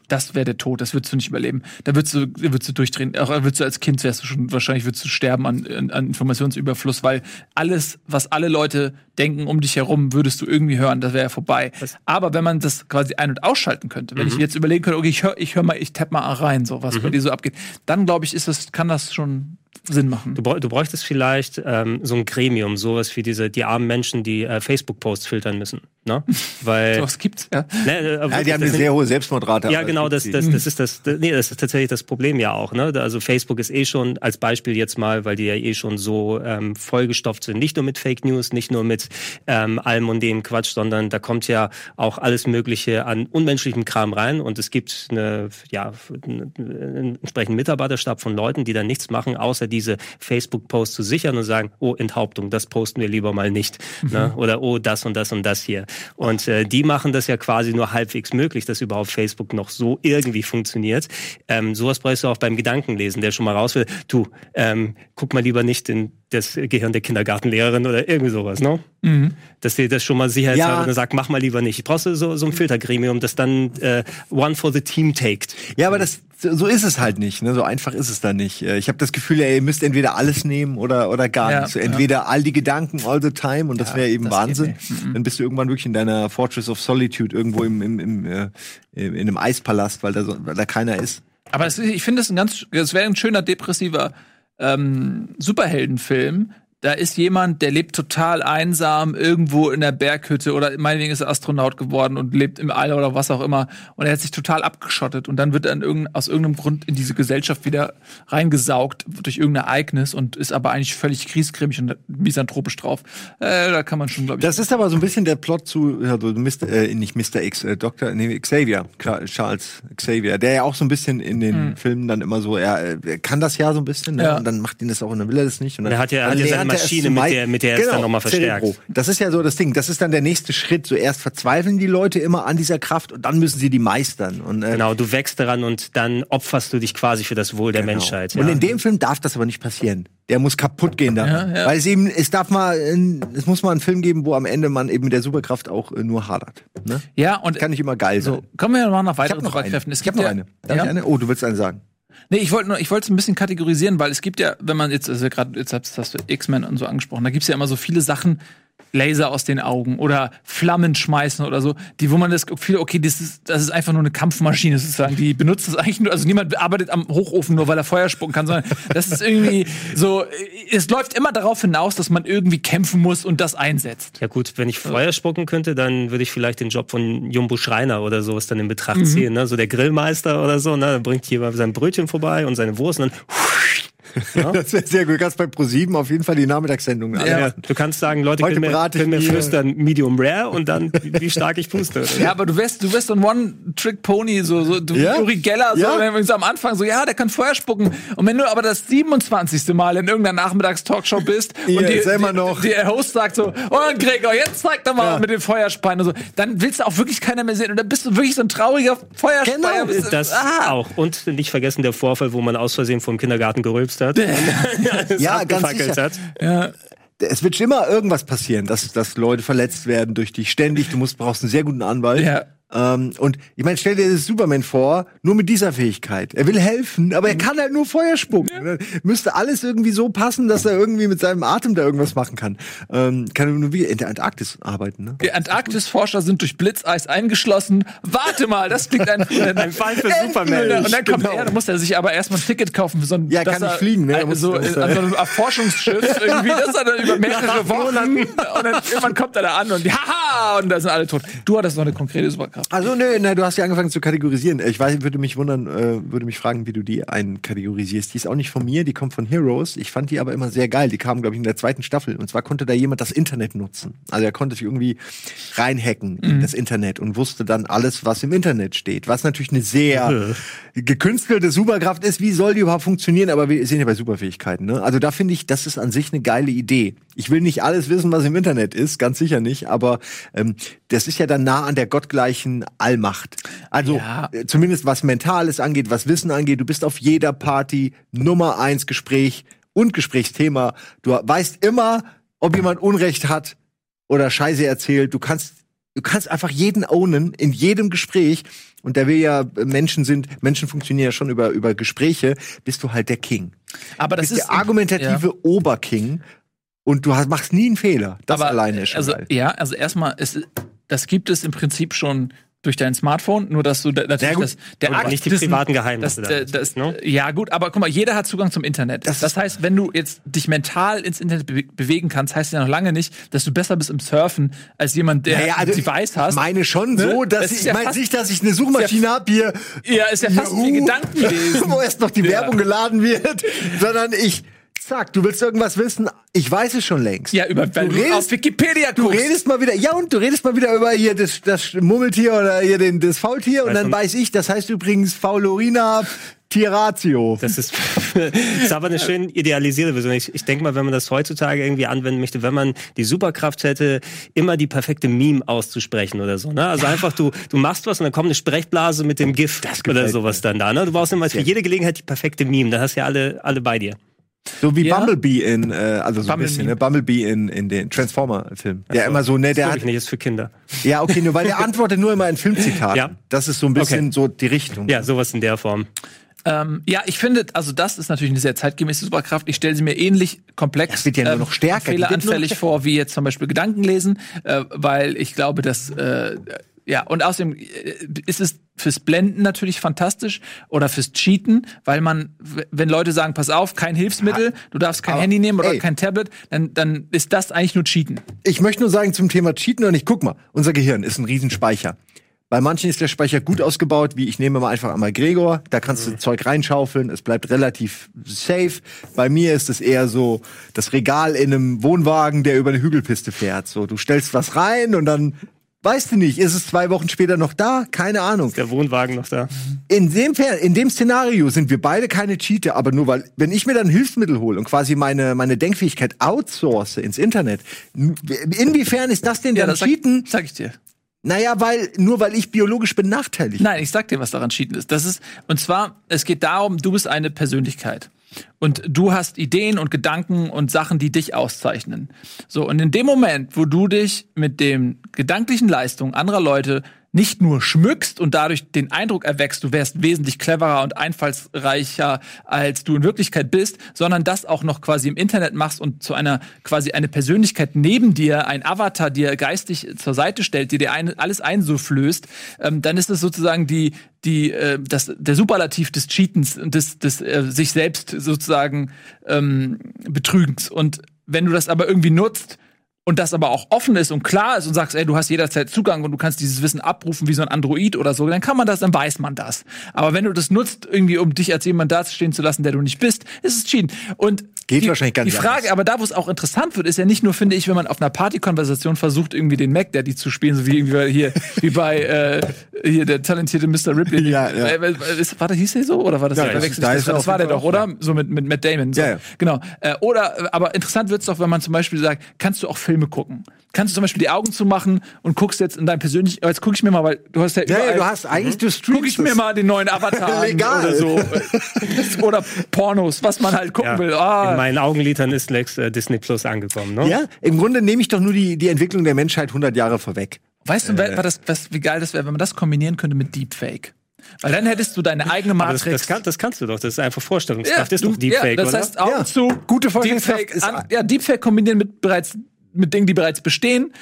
das wäre der Tod, das würdest du nicht überleben. Da würdest du, würdest du durchdrehen. Auch würdest du als Kind wärst du schon, wahrscheinlich würdest du sterben an, an, an Informationsüberfluss, weil alles, was alle Leute denken um dich herum, würdest du irgendwie hören, das wäre ja vorbei. Aber wenn man das quasi ein- und ausschalten könnte, wenn ich jetzt überlegen könnte, okay, ich höre ich hör mal, ich tapp mal rein, so was bei dir so abgeht, dann glaube ich, ist das, kann das schon Sinn machen. Du, du bräuchtest vielleicht ähm, so ein Gremium, sowas wie diese die armen Menschen, die äh, Facebook-Posts filtern müssen, ne? Weil Was gibt's, ja. ne, äh, Ja, wirklich, die haben eine sehr hohe Selbstmordrate. Ja, genau, das, das, das ist das, das- nee, das ist tatsächlich das Problem ja auch, ne? Also Facebook ist eh schon als Beispiel jetzt mal, weil die ja eh schon so ähm, vollgestopft sind, nicht nur mit Fake News, nicht nur mit ähm, allem und dem Quatsch, sondern da kommt ja auch alles Mögliche an unmenschlichem Kram rein und es gibt eine, ja, einen entsprechenden Mitarbeiterstab von Leuten, die da nichts machen, außer besser, diese Facebook-Posts zu sichern und sagen, oh, Enthauptung, das posten wir lieber mal nicht. Ne? Oder oh, das und das und das hier. Und äh, die machen das ja quasi nur halbwegs möglich, dass überhaupt Facebook noch so irgendwie funktioniert. Ähm, sowas brauchst du auch beim Gedankenlesen, der schon mal raus will. Du, ähm, guck mal lieber nicht in das Gehirn der Kindergartenlehrerin oder irgendwie sowas, ne? Mhm. Dass dir das schon mal sicherheitshalber Ja. ja. sagt, mach mal lieber nicht. Brauchst du so, so ein Filtergremium, das dann äh, One for the Team taked. Ja, aber das so ist es halt nicht. Ne? So einfach ist es dann nicht. Äh, Ich habe das Gefühl, ey, ihr müsst entweder alles nehmen oder oder gar Ja, nichts. So, entweder all die Gedanken all the time und das wäre eben das Wahnsinn. Mhm. Dann bist du irgendwann wirklich in deiner Fortress of Solitude irgendwo im, im, im äh, in einem Eispalast, weil da so, weil da keiner ist. Aber es, ich finde es ein ganz, es wäre ein schöner depressiver ähm, Superheldenfilm. Da ist jemand, der lebt total einsam irgendwo in der Berghütte oder meinetwegen ist er Astronaut geworden und lebt im All oder was auch immer. Und er hat sich total abgeschottet und dann wird er in irgendein, aus irgendeinem Grund in diese Gesellschaft wieder reingesaugt durch irgendein Ereignis und ist aber eigentlich völlig kriesgrämig und misanthropisch drauf. Äh, da kann man schon, glaube ich. Das ist aber so ein bisschen der Plot zu, also Mr., äh, nicht Mr. X, äh, Dr. Nee, Xavier, Charles Xavier, der ja auch so ein bisschen in den Filmen dann immer so, er, äh, er kann das ja so ein bisschen, ne? Ja. und dann macht ihn das auch und dann will er das nicht. Und dann, Er hat ja- er hat ja Maschine, mit der- mit der er es dann noch mal verstärkt. Cerebro. Das ist ja so das Ding, das ist dann der nächste Schritt. Zuerst verzweifeln die Leute immer an dieser Kraft und dann müssen sie die meistern. Und, äh, Genau, du wächst daran und dann opferst du dich quasi für das Wohl der Genau. Menschheit. Und ja. in dem Film darf das aber nicht passieren. Der muss kaputt gehen daran. Ja, ja. Weil es eben, es darf mal, es muss mal einen Film geben, wo am Ende man eben mit der Superkraft auch äh, nur hadert. Ne? ja, und Kann nicht immer geil sein. so, kommen wir noch nach weiteren. Superkräften. Es Ich habe gibt noch eine. Darf ja? ich eine? Oh, du willst eine sagen. Nee, ich wollte ich wollte es ein bisschen kategorisieren, weil es gibt ja, wenn man jetzt, also gerade jetzt hast, du X-Men und so angesprochen, da gibt's ja immer so viele Sachen, Laser aus den Augen oder Flammen schmeißen oder so, die, wo man das Gefühl, okay, das ist, das ist einfach nur eine Kampfmaschine sozusagen. Die benutzt das eigentlich nur, also niemand arbeitet am Hochofen nur, weil er Feuer spucken kann, sondern das ist irgendwie so, es läuft immer darauf hinaus, dass man irgendwie kämpfen muss und das einsetzt. Ja gut, wenn ich Feuer spucken könnte, dann würde ich vielleicht den Job von Jumbo Schreiner oder sowas dann in Betracht Mhm. ziehen. Ne? So der Grillmeister oder so, ne? dann bringt jemand sein Brötchen vorbei und seine Wurst und dann [laughs] Das wäre sehr gut. Kannst bei ProSieben auf jeden Fall die Nachmittagssendung Ja. anmachen. Du kannst sagen, Leute Heute können mir, können mir flüstern Medium Rare und dann, wie wie stark ich puste. Ja, aber du wärst, du wärst so ein One-Trick-Pony, so, so du, Ja? Uri Geller, so, Ja? wenn wir so am Anfang so, ja, der kann Feuer spucken. Und wenn du aber das 27. Mal in irgendeiner Nachmittagstalkshow bist [laughs] Hier, und die, die, noch. die, der Host sagt so, oh Gregor, jetzt zeig doch mal Ja. mit dem Feuerspeien und so, dann willst du auch wirklich keiner mehr sehen. Und dann bist du wirklich so ein trauriger Feuerspeier. Genau, du- Das ah. auch. Und nicht vergessen der Vorfall, wo man aus Versehen vom Kindergarten gerülpst hat. [laughs] Es Ja, ganz sicher. hat. Ja. Es wird immer irgendwas passieren, dass, dass Leute verletzt werden durch dich ständig. Du musst, brauchst einen sehr guten Anwalt. Ja. Ähm, und ich meine, stell dir das Superman vor, nur mit dieser Fähigkeit. Er will helfen, aber er kann halt nur Feuer spucken. Dann Müsste alles irgendwie so passen, dass er irgendwie mit seinem Atem da irgendwas machen kann. Ähm, kann er nur wie in der Antarktis arbeiten, ne? Die Antarktis-Forscher sind durch Blitzeis eingeschlossen. Warte mal, das klingt ein, [laughs] Ein Fall für Superman. Und dann kommt Genau. er, dann muss er sich aber erstmal ein Ticket kaufen für so ein. Ja, kann nicht er- fliegen, ne? Muss- So, er- an so einem Erforschungsschiff irgendwie, das ist dann über mehrere Wochen. Und dann irgendwann kommt er da an und haha, und da sind alle tot. Du hattest noch eine konkrete Superkraft. Also nö, nö, du hast ja angefangen zu kategorisieren. Ich weiß, würde mich wundern, äh, würde mich fragen, wie du die einkategorisierst. Die ist auch nicht von mir, die kommt von Heroes. Ich fand die aber immer sehr geil. Die kamen, glaube ich, in der zweiten Staffel. Und zwar konnte da jemand das Internet nutzen. Also er konnte sich irgendwie reinhacken in das Internet und wusste dann alles, was im Internet steht. Was natürlich eine sehr gekünstelte Superkraft ist. Wie soll die überhaupt funktionieren? Aber wir sind ja bei Superfähigkeiten. Ne? Also da finde ich, das ist an sich eine geile Idee. Ich will nicht alles wissen, was im Internet ist, ganz sicher nicht. Aber ähm, das ist ja dann nah an der gottgleichen Allmacht. Also Ja. äh, zumindest was Mentales angeht, was Wissen angeht. Du bist auf jeder Party Nummer eins Gespräch und Gesprächsthema. Du weißt immer, ob jemand Unrecht hat oder Scheiße erzählt. Du kannst, du kannst einfach jeden ownen in jedem Gespräch. Und da wir ja äh, Menschen sind, Menschen funktionieren ja schon über, über Gespräche, bist du halt der King. Aber das ist der argumentative Oberking. Und du hast, machst nie einen Fehler. Das aber, alleine ist schon also, geil. Ja, also erstmal, es, das gibt es im Prinzip schon durch dein Smartphone, nur dass du da, natürlich das, der Akt nicht die privaten Geheimnisse das, da. das, Ne? Ja, gut, aber guck mal, jeder hat Zugang zum Internet. Das Das, heißt, wenn du jetzt dich mental ins Internet be bewegen kannst, heißt ja noch lange nicht, dass du besser bist im Surfen als jemand, der Naja, also ein Device ich hast. meine schon Ne? so, dass Das ich, ja ich meine nicht, dass ich eine Suchmaschine hab hier, ja, ist ja fast wie Yahoo, Gedankenlesen. [laughs] wo erst noch die Ja. Werbung geladen wird, sondern ich, zack, du willst irgendwas wissen, ich weiß es schon längst. Ja, über, Du du, redest- auf Wikipedia Du guckst. redest mal wieder, ja und du redest mal wieder über hier das, das Murmeltier oder hier den, das Faultier und dann weiß ich, das heißt übrigens Faulorina Tierratio. Das ist, [laughs] das ist aber eine schön idealisierte Version. Ich, ich denke mal, wenn man das heutzutage irgendwie anwenden möchte, wenn man die Superkraft hätte, immer die perfekte Meme auszusprechen oder so. Ne? Also einfach, du, du machst was und dann kommt eine Sprechblase mit dem GIF oder sowas dann da. Ne? Du brauchst immer für jede Gelegenheit die perfekte Meme. Da hast du ja alle, alle bei dir. So wie Ja. Bumblebee in, äh, also so ein Bumblebee. bisschen, ne? Bumblebee in, in den Transformer-Filmen. Der immer so, ne, der Guck hat, ich nicht, ist für Kinder. ja, okay, nur weil der antwortet nur immer in Filmzitaten. Ja. Das ist so ein bisschen Okay. so die Richtung. Ja, sowas in der Form. Ähm, ja, ich finde, also das ist natürlich eine sehr zeitgemäße Superkraft. Ich stelle sie mir ähnlich komplex, Das wird ja nur noch stärker. Nur fehleranfällig noch- vor, wie jetzt zum Beispiel Gedanken lesen, äh, weil ich glaube, dass äh, ja und außerdem äh, ist es fürs Blenden natürlich fantastisch oder fürs Cheaten, weil man, wenn Leute sagen, pass auf, kein Hilfsmittel, du darfst kein Aber, Handy nehmen oder ey. kein Tablet, dann, dann ist das eigentlich nur Cheaten. Ich möchte nur sagen zum Thema Cheaten und ich guck mal, unser Gehirn ist ein Riesenspeicher. Bei manchen ist der Speicher gut ausgebaut, wie ich nehme mal einfach einmal Gregor, da kannst du Zeug reinschaufeln, es bleibt relativ safe. Bei mir ist es eher so das Regal in einem Wohnwagen, der über eine Hügelpiste fährt. So, du stellst was rein und dann weißt du nicht, ist es zwei Wochen später noch da? Keine Ahnung. Der Wohnwagen noch da. In dem, in dem Szenario sind wir beide keine Cheater, aber nur weil, wenn ich mir dann Hilfsmittel hole und quasi meine, meine Denkfähigkeit outsource ins Internet, inwiefern ist das denn dann das sag, Cheaten? sag ich dir. Naja, weil, nur weil ich biologisch benachteiligt Nein, ich sag dir, was daran Cheaten ist. Das ist, und zwar, es geht darum, du bist eine Persönlichkeit. Und du hast Ideen und Gedanken und Sachen, die dich auszeichnen. So, und in dem Moment, wo du dich mit den gedanklichen Leistungen anderer Leute nicht nur schmückst und dadurch den Eindruck erweckst, du wärst wesentlich cleverer und einfallsreicher, als du in Wirklichkeit bist, sondern das auch noch quasi im Internet machst und zu einer quasi eine Persönlichkeit neben dir, ein Avatar dir geistig zur Seite stellt, die dir ein, alles einsufflößt, ähm, dann ist es sozusagen die die äh, das der Superlativ des Cheatens und des des äh, sich selbst sozusagen ähm, Betrügens. Und wenn du das aber irgendwie nutzt und das aber auch offen ist und klar ist und sagst, ey, du hast jederzeit Zugang und du kannst dieses Wissen abrufen wie so ein Android oder so, dann kann man das, dann weiß man das. Aber wenn du das nutzt, irgendwie um dich als jemand dastehen zu lassen, der du nicht bist, ist es Cheaten. Und Geht die, wahrscheinlich gar Die Frage, anders. aber da, wo es auch interessant wird, ist ja nicht nur, finde ich, wenn man auf einer Partykonversation versucht, irgendwie den Mac Daddy zu spielen, so wie irgendwie hier, [laughs] wie bei äh, hier der talentierte Mr. Ripley. Ja, ja. Äh, äh, ist, war der hieß der so oder war das? Ja, der das- wechselt da das, das auf war der doch, oder? So mit mit Matt Damon. So. Ja, ja. Genau. Äh, oder, aber interessant wird's doch, wenn man zum Beispiel sagt, kannst du auch Filme gucken? Kannst du zum Beispiel die Augen zumachen und guckst jetzt in dein persönlich, jetzt gucke ich mir mal, weil du hast ja, Ja, ja, überall- du hast eigentlich, du streamst guck ich mir mal den neuen Avatar Legal. [laughs] oder so. [laughs] oder Pornos, was man halt gucken Ja. will. Ah, In meinen Augenlitern ist Lex äh, Disney Plus angekommen, ne? Ja, im Grunde nehme ich doch nur die, die Entwicklung der Menschheit 100 Jahre vorweg. Weißt du, war das, was, wie geil das wäre, wenn man das kombinieren könnte mit Deepfake? Weil dann hättest du deine eigene Aber das, Matrix. das, kann, das kannst du doch. Das ist einfach Vorstellungskraft. das ist du- doch Deepfake, ja, das oder? heißt Augen Ja. zu, Gute Vorstellungskraft Deepfake, ist- an, ja, Deepfake kombinieren mit bereits mit Dingen, die bereits bestehen.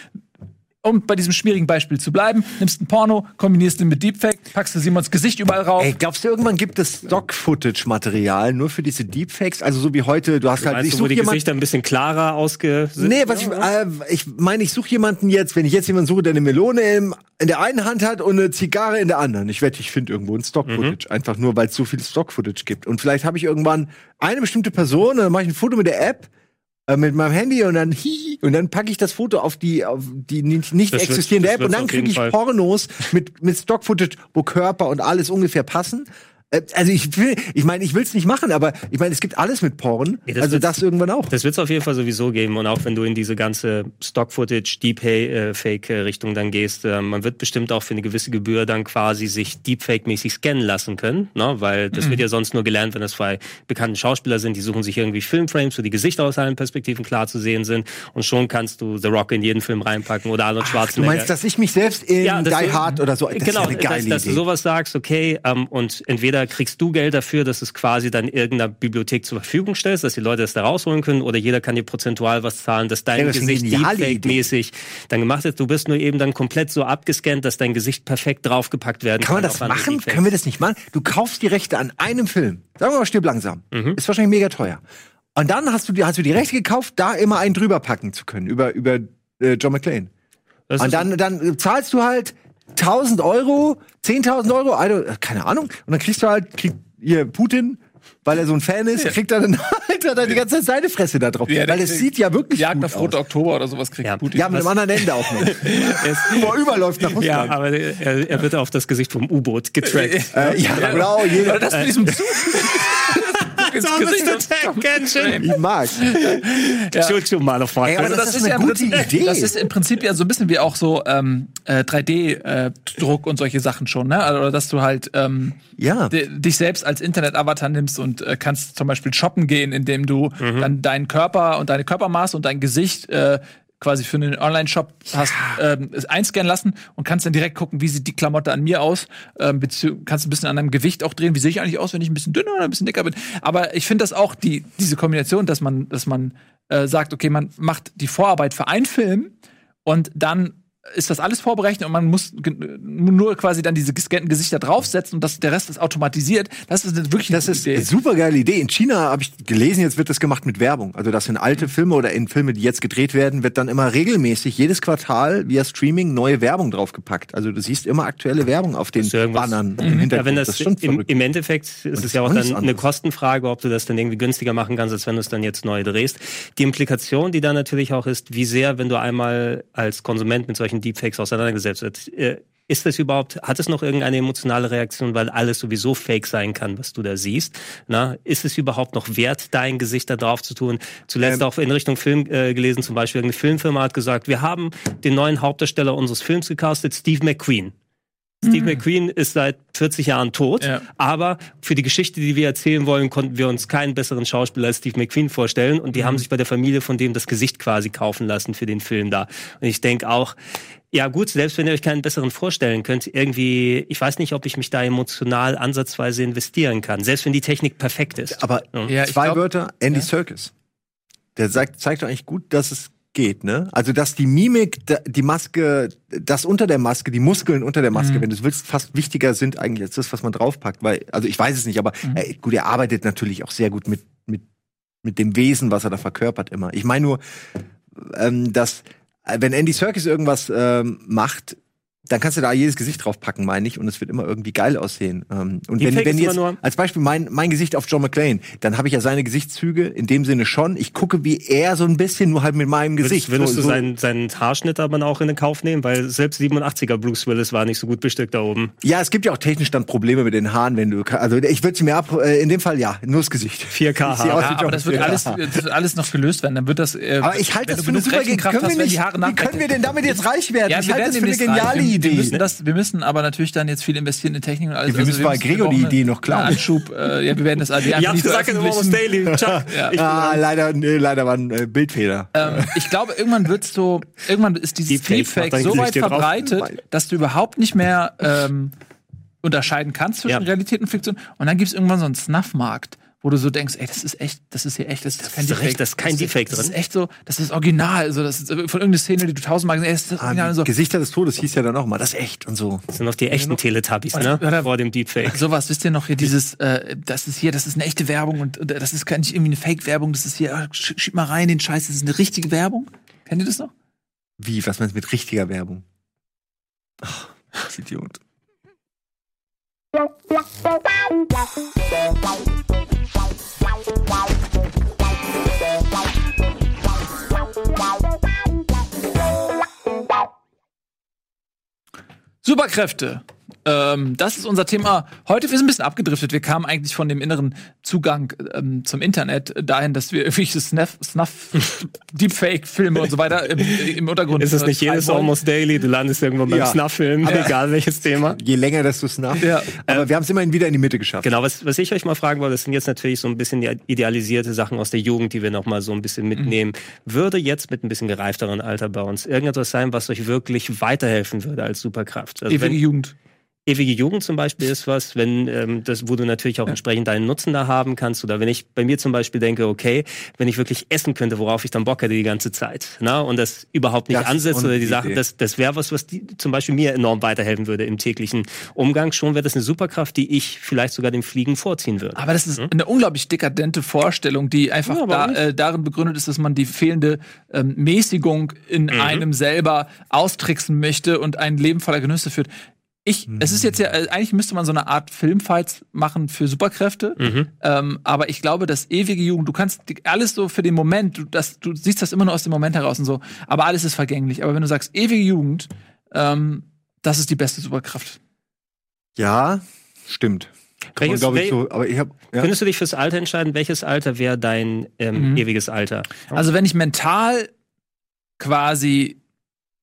Um bei diesem schwierigen Beispiel zu bleiben, nimmst ein Porno, kombinierst ihn mit Deepfake, packst du Simons Gesicht überall rauf. Ey, glaubst du, irgendwann gibt es Stock-Footage-Material nur für diese Deepfakes? Also so wie heute, du hast halt, Meinst ich du, suche die jemanden. Gesichter ein bisschen klarer ausge? Nee, was ich, äh, ich meine, ich suche jemanden jetzt, wenn ich jetzt jemanden suche, der eine Melone im, in der einen Hand hat und eine Zigarre in der anderen. Ich wette, ich finde irgendwo ein Stock-Footage. Einfach nur, weil es so viel Stock-Footage gibt. Und vielleicht habe ich irgendwann eine bestimmte Person, und dann mache ich ein Foto mit der App, äh, mit meinem Handy und dann [laughs] hi, und dann packe ich das Foto auf die auf die nicht, nicht existierende App und dann kriege ich Fall. Pornos mit mit Stock-Footage, wo Körper und alles ungefähr passen. Äh, Also ich will, ich meine, ich will es nicht machen, aber ich meine, es gibt alles mit Porn. Nee, das also das irgendwann auch. Das wird es auf jeden Fall sowieso geben. Und auch wenn du in diese ganze Stock-Footage, Deepfake-Richtung dann gehst, äh, man wird bestimmt auch für eine gewisse Gebühr dann quasi sich Deepfake-mäßig scannen lassen können. Ne? Weil das wird ja sonst nur gelernt, wenn das zwei bekannte Schauspieler sind, die suchen sich irgendwie Filmframes, wo die Gesichter aus allen Perspektiven klar zu sehen sind. Und schon kannst du The Rock in jeden Film reinpacken oder Arnold Ach, Schwarzenegger. du meinst, dass ich mich selbst in Ja, Die Hard oder so, das genau, ist ja eine geile dass, dass du Idee. sowas sagst, okay, ähm, und entweder kriegst du Geld dafür, dass es quasi dann irgendeiner Bibliothek zur Verfügung stellst, dass die Leute das da rausholen können, oder jeder kann dir prozentual was zahlen, dass dein Ja, das Gesicht Deepfake-mäßig dann gemacht ist. Du bist nur eben dann komplett so abgescannt, dass dein Gesicht perfekt draufgepackt werden kann. Kann man das machen? Können wir das nicht machen? Du kaufst die Rechte an einem Film. Sagen wir mal, stirb langsam. Mhm. Ist wahrscheinlich mega teuer. Und dann hast du, die- hast du die Rechte gekauft, da immer einen drüber packen zu können, über, über äh, John McClane. Das Und dann, dann zahlst du halt 1000 Euro, 10.000 Euro, don't- äh, keine Ahnung. Und dann kriegst du halt, kriegt ihr Putin weil er so ein Fan ist, kriegt er dann [laughs] halt er die ganze Zeit seine Fresse da drauf. Ja, weil es sieht ja wirklich Jagd gut nach Rote. Oktober oder sowas kriegt Ja. Putin. Ja, mit dem anderen Ende auch noch. [laughs] Über, überläuft nach Ja, Russland. aber er, er wird auf das Gesicht vom U-Boot getrackt. Äh, ja, genau. Jeder, das mit diesem Zug [laughs] ins Gesicht. ich mag. Aber Also das das, ist ist, eine ja im gute Prinzip, Idee. das ist im Prinzip ja so ein bisschen wie auch so ähm, äh, 3D-Druck und solche Sachen schon, ne? Also, dass du halt ähm, Ja. di- dich selbst als Internet-Avatar nimmst und äh, kannst zum Beispiel shoppen gehen, indem du dann deinen Körper und deine Körpermaße und dein Gesicht äh, quasi für einen Online-Shop hast ähm, es einscannen lassen und kannst dann direkt gucken, wie sieht die Klamotte an mir aus. Ähm, kannst ein bisschen an deinem Gewicht auch drehen. Wie sehe ich eigentlich aus, wenn ich ein bisschen dünner oder ein bisschen dicker bin? Aber ich finde das auch die diese Kombination, dass man dass man äh, sagt, okay, man macht die Vorarbeit für einen Film und dann ist das alles vorberechnet und man muss nur quasi dann diese gescannten Gesichter draufsetzen und das, der Rest ist automatisiert. Das ist eine wirklich Das ist eine super geile Idee. In China habe ich gelesen, jetzt wird das gemacht mit Werbung. Also dass in alte Filme oder in Filme, die jetzt gedreht werden, wird dann immer regelmäßig jedes Quartal via Streaming neue Werbung draufgepackt. Also du siehst immer aktuelle Werbung auf den Bannern im Hintergrund. Ja, wenn das, ist schon im, im Endeffekt ist das es ja auch dann eine anders. Kostenfrage, ob du das dann irgendwie günstiger machen kannst, als wenn du es dann jetzt neu drehst. Die Implikation, die da natürlich auch ist, wie sehr, wenn du einmal als Konsument mit solchen Deepfakes auseinandergesetzt wird, äh, ist das überhaupt, hat es noch irgendeine emotionale Reaktion, weil alles sowieso fake sein kann, was du da siehst? Na, ist es überhaupt noch wert, dein Gesicht da drauf zu tun? Zuletzt Ähm. auch in Richtung Film äh, gelesen, zum Beispiel irgendeine Filmfirma hat gesagt, wir haben den neuen Hauptdarsteller unseres Films gecastet, Steve McQueen. Steve McQueen ist seit 40 Jahren tot, Ja. aber für die Geschichte, die wir erzählen wollen, konnten wir uns keinen besseren Schauspieler als Steve McQueen vorstellen und die haben sich bei der Familie von dem das Gesicht quasi kaufen lassen für den Film da. Und ich denke auch, ja gut, selbst wenn ihr euch keinen besseren vorstellen könnt, irgendwie, ich weiß nicht, ob ich mich da emotional ansatzweise investieren kann, selbst wenn die Technik perfekt ist. Aber Ja, zwei glaub- Wörter, Andy Serkis. Der sagt, zeigt doch eigentlich gut, dass es geht, ne? Also, dass die Mimik, die Maske, das unter der Maske, die Muskeln unter der Maske, wenn du es willst, fast wichtiger sind eigentlich als das, was man draufpackt. Weil, also ich weiß es nicht, aber äh, gut, er arbeitet natürlich auch sehr gut mit, mit, mit dem Wesen, was er da verkörpert immer. Ich meine nur, ähm, dass, äh, wenn Andy Serkis irgendwas ähm, macht, dann kannst du da jedes Gesicht draufpacken, meine ich, und es wird immer irgendwie geil aussehen. Ähm, und wenn, Deepfake wenn ist jetzt, als Beispiel mein, mein Gesicht auf John McClane, dann habe ich ja seine Gesichtszüge in dem Sinne schon. Ich gucke wie er so ein bisschen, nur halt mit meinem Gesicht. Würdest, würdest so, du so, seinen, seinen Haarschnitt aber auch in den Kauf nehmen? Weil selbst 87er Bruce Willis war nicht so gut bestückt da oben. ja, es gibt ja auch technisch dann Probleme mit den Haaren, wenn du, also ich würde sie mir ab, äh, in dem Fall ja, nur das Gesicht. 4K Ich seh aus Haare. wie Ja, aber das wird alles, das wird alles noch gelöst werden. Dann wird das. Äh, Aber ich halte wenn das für eine super Idee. Rechenkraft Können wir hast, wenn nicht, die Haare wie können wir denn damit jetzt reich werden? Ja, ich halte das für eine geniale wir, Idee. Wir müssen, das, wir müssen aber natürlich dann jetzt viel investieren in Technik und alles. Ja, wir müssen bei müssen- Gregor die Idee noch klauen. einen Anschub. Äh, ja, wir werden das also Ihr habt gesagt, in Almost. Daily. Chuck, [laughs] Ja. ich Ah, leider, nee, leider war ein äh, Bildfehler. Ähm, ich glaube, irgendwann wird's so, irgendwann ist dieses Deepfake dein so weit hier drauf. verbreitet, dass du überhaupt nicht mehr ähm, unterscheiden kannst zwischen Ja. Realität und Fiktion. Und dann gibt's irgendwann so einen Snuff-Markt, wo du so denkst, ey, das ist echt, das ist hier echt, das ist kein hast Deepfake. recht, da ist kein das Deepfake Das drin. ist echt so, das ist original, so, das ist äh, von irgendeiner Szene, die du tausendmal gesehen hast, ey, das ist Ah, original und so. Gesichter des Todes hieß ja dann auch mal, das ist echt und so. Das sind noch die echten Teletubbies, ne? Oder- Vor dem Deepfake. Sowas, wisst ihr noch hier, dieses, äh, das ist hier, das ist eine echte Werbung und, und das ist gar nicht irgendwie eine Fake-Werbung, das ist hier, äh, sch schieb mal rein den Scheiß, das ist eine richtige Werbung. Kennt ihr das noch? Wie, was meinst du mit richtiger Werbung? Ach, das Idiot. Superkräfte. Ähm, das ist unser Thema heute. Wir sind ein bisschen abgedriftet. Wir kamen eigentlich von dem inneren Zugang ähm, zum Internet dahin, dass wir irgendwelche Snuff, Snuff [laughs] Deepfake-Filme und so weiter im, im Untergrund. Ist es nicht äh, jedes. Almost Daily? Du landest irgendwann beim Ja. Snuff-Film, egal welches Thema. Je länger, desto snap. Ja. Aber wir haben es immerhin wieder in die Mitte geschafft. Genau, was, was ich euch mal fragen wollte, das sind jetzt natürlich so ein bisschen die idealisierte Sachen aus der Jugend, die wir noch mal so ein bisschen mitnehmen. Würde jetzt mit ein bisschen gereifteren Alter bei uns irgendetwas sein, was euch wirklich weiterhelfen würde als Superkraft? Also Ewige wenn, Jugend. Ewige Jugend zum Beispiel ist was, wenn ähm, das, wo du natürlich auch entsprechend deinen Nutzen da haben kannst. Oder wenn ich bei mir zum Beispiel denke, okay, wenn ich wirklich essen könnte, worauf ich dann Bock hätte die ganze Zeit, na, und das überhaupt nicht Das ansetzt oder die Sachen, Idee. das, das wäre was, was die, zum Beispiel mir enorm weiterhelfen würde im täglichen Umgang. Schon wäre das eine Superkraft, die ich vielleicht sogar dem Fliegen vorziehen würde. Aber das ist eine unglaublich dekadente Vorstellung, die einfach Ja, da, äh, darin begründet ist, dass man die fehlende ähm, Mäßigung in einem selber austricksen möchte und ein Leben voller Genüsse führt. Ich, es ist jetzt ja, äh, eigentlich müsste man so eine Art Filmfights machen für Superkräfte. Mhm. Ähm, aber ich glaube, das ewige Jugend, du kannst alles so für den Moment, du, das, du siehst das immer nur aus dem Moment heraus und so, aber alles ist vergänglich. Aber wenn du sagst, ewige Jugend, ähm, das ist die beste Superkraft. Ja, stimmt. Kann man, Welches- glaub ich, so, aber ich hab, ja. Könntest du dich fürs Alter entscheiden? Welches Alter wäre dein ähm, Mhm. ewiges Alter? Also wenn ich mental quasi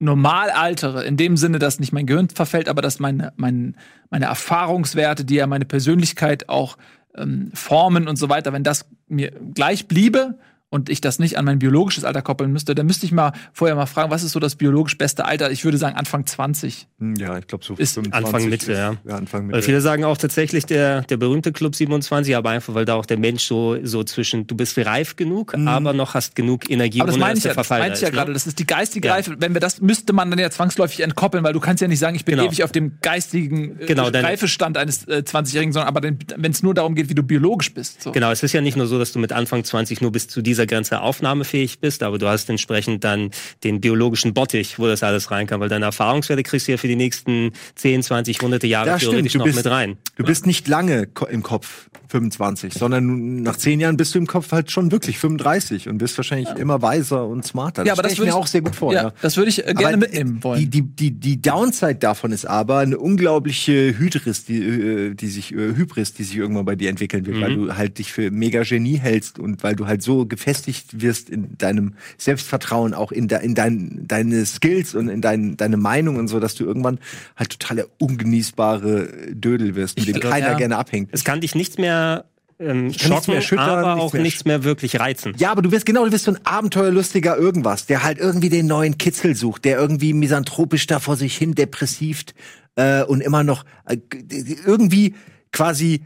normal altere, in dem Sinne, dass nicht mein Gehirn verfällt, aber dass meine, mein, meine Erfahrungswerte, die ja meine Persönlichkeit auch ähm, formen und so weiter, wenn das mir gleich bliebe und ich das nicht an mein biologisches Alter koppeln müsste, dann müsste ich mal vorher mal fragen, was ist so das biologisch beste Alter? Ich würde sagen Anfang 20. Hm, Ja, ich glaube so Ist 25 Anfang Mitte, ist- ja. ja. Anfang Mitte. Weil viele sagen auch tatsächlich der, der berühmte Club 27, aber einfach, weil da auch der Mensch so, so zwischen, du bist reif genug, aber noch hast genug Energie, Mhm. Aber das ohne meine ich ja, das Verfall meine ich ja ist, gerade. ne? Das ist die geistige Ja. Reife. Wenn wir das müsste man dann ja zwangsläufig entkoppeln, weil du kannst ja nicht sagen, ich bin Genau. ewig auf dem geistigen äh, Genau, Reifestand eines äh, 20-Jährigen, sondern aber wenn es nur darum geht, wie du biologisch bist. So. Genau, es ist ja nicht nur so, dass du mit Anfang 20 nur bis zu dieser Grenze aufnahmefähig bist, aber du hast entsprechend dann den biologischen Bottich, wo das alles rein kann, weil deine Erfahrungswerte kriegst du ja für die nächsten 10, 20, hunderte Jahre Ja, stimmt. theoretisch Du noch bist- mit rein. Du bist nicht lange im Kopf 25, sondern nach zehn Jahren bist du im Kopf halt schon wirklich 35 und bist wahrscheinlich immer weiser und smarter. Ja, aber das ich würde mir ich- auch sehr gut vor. ja, Ja, das würde ich äh, gerne Aber mitnehmen wollen. Die, die, die, die Downside davon ist aber eine unglaubliche Hydris, die, äh, die sich, äh, Hybris, die sich irgendwann bei dir entwickeln wird, weil du halt dich für mega Genie hältst und weil du halt so gefestigt wirst in deinem Selbstvertrauen, auch in, de, in dein, deine Skills und in dein, deine Meinung und so, dass du irgendwann halt total der ungenießbare Dödel wirst, mit dem Ich- keiner ja. gerne abhängt. Es kann dich nichts mehr ähm, schocken, mehr aber nichts auch mehr nichts mehr wirklich reizen. Ja, aber du wirst genau, du wirst so ein abenteuerlustiger irgendwas, der halt irgendwie den neuen Kitzel sucht, der irgendwie misanthropisch da vor sich hin depressiv äh, und immer noch äh, irgendwie quasi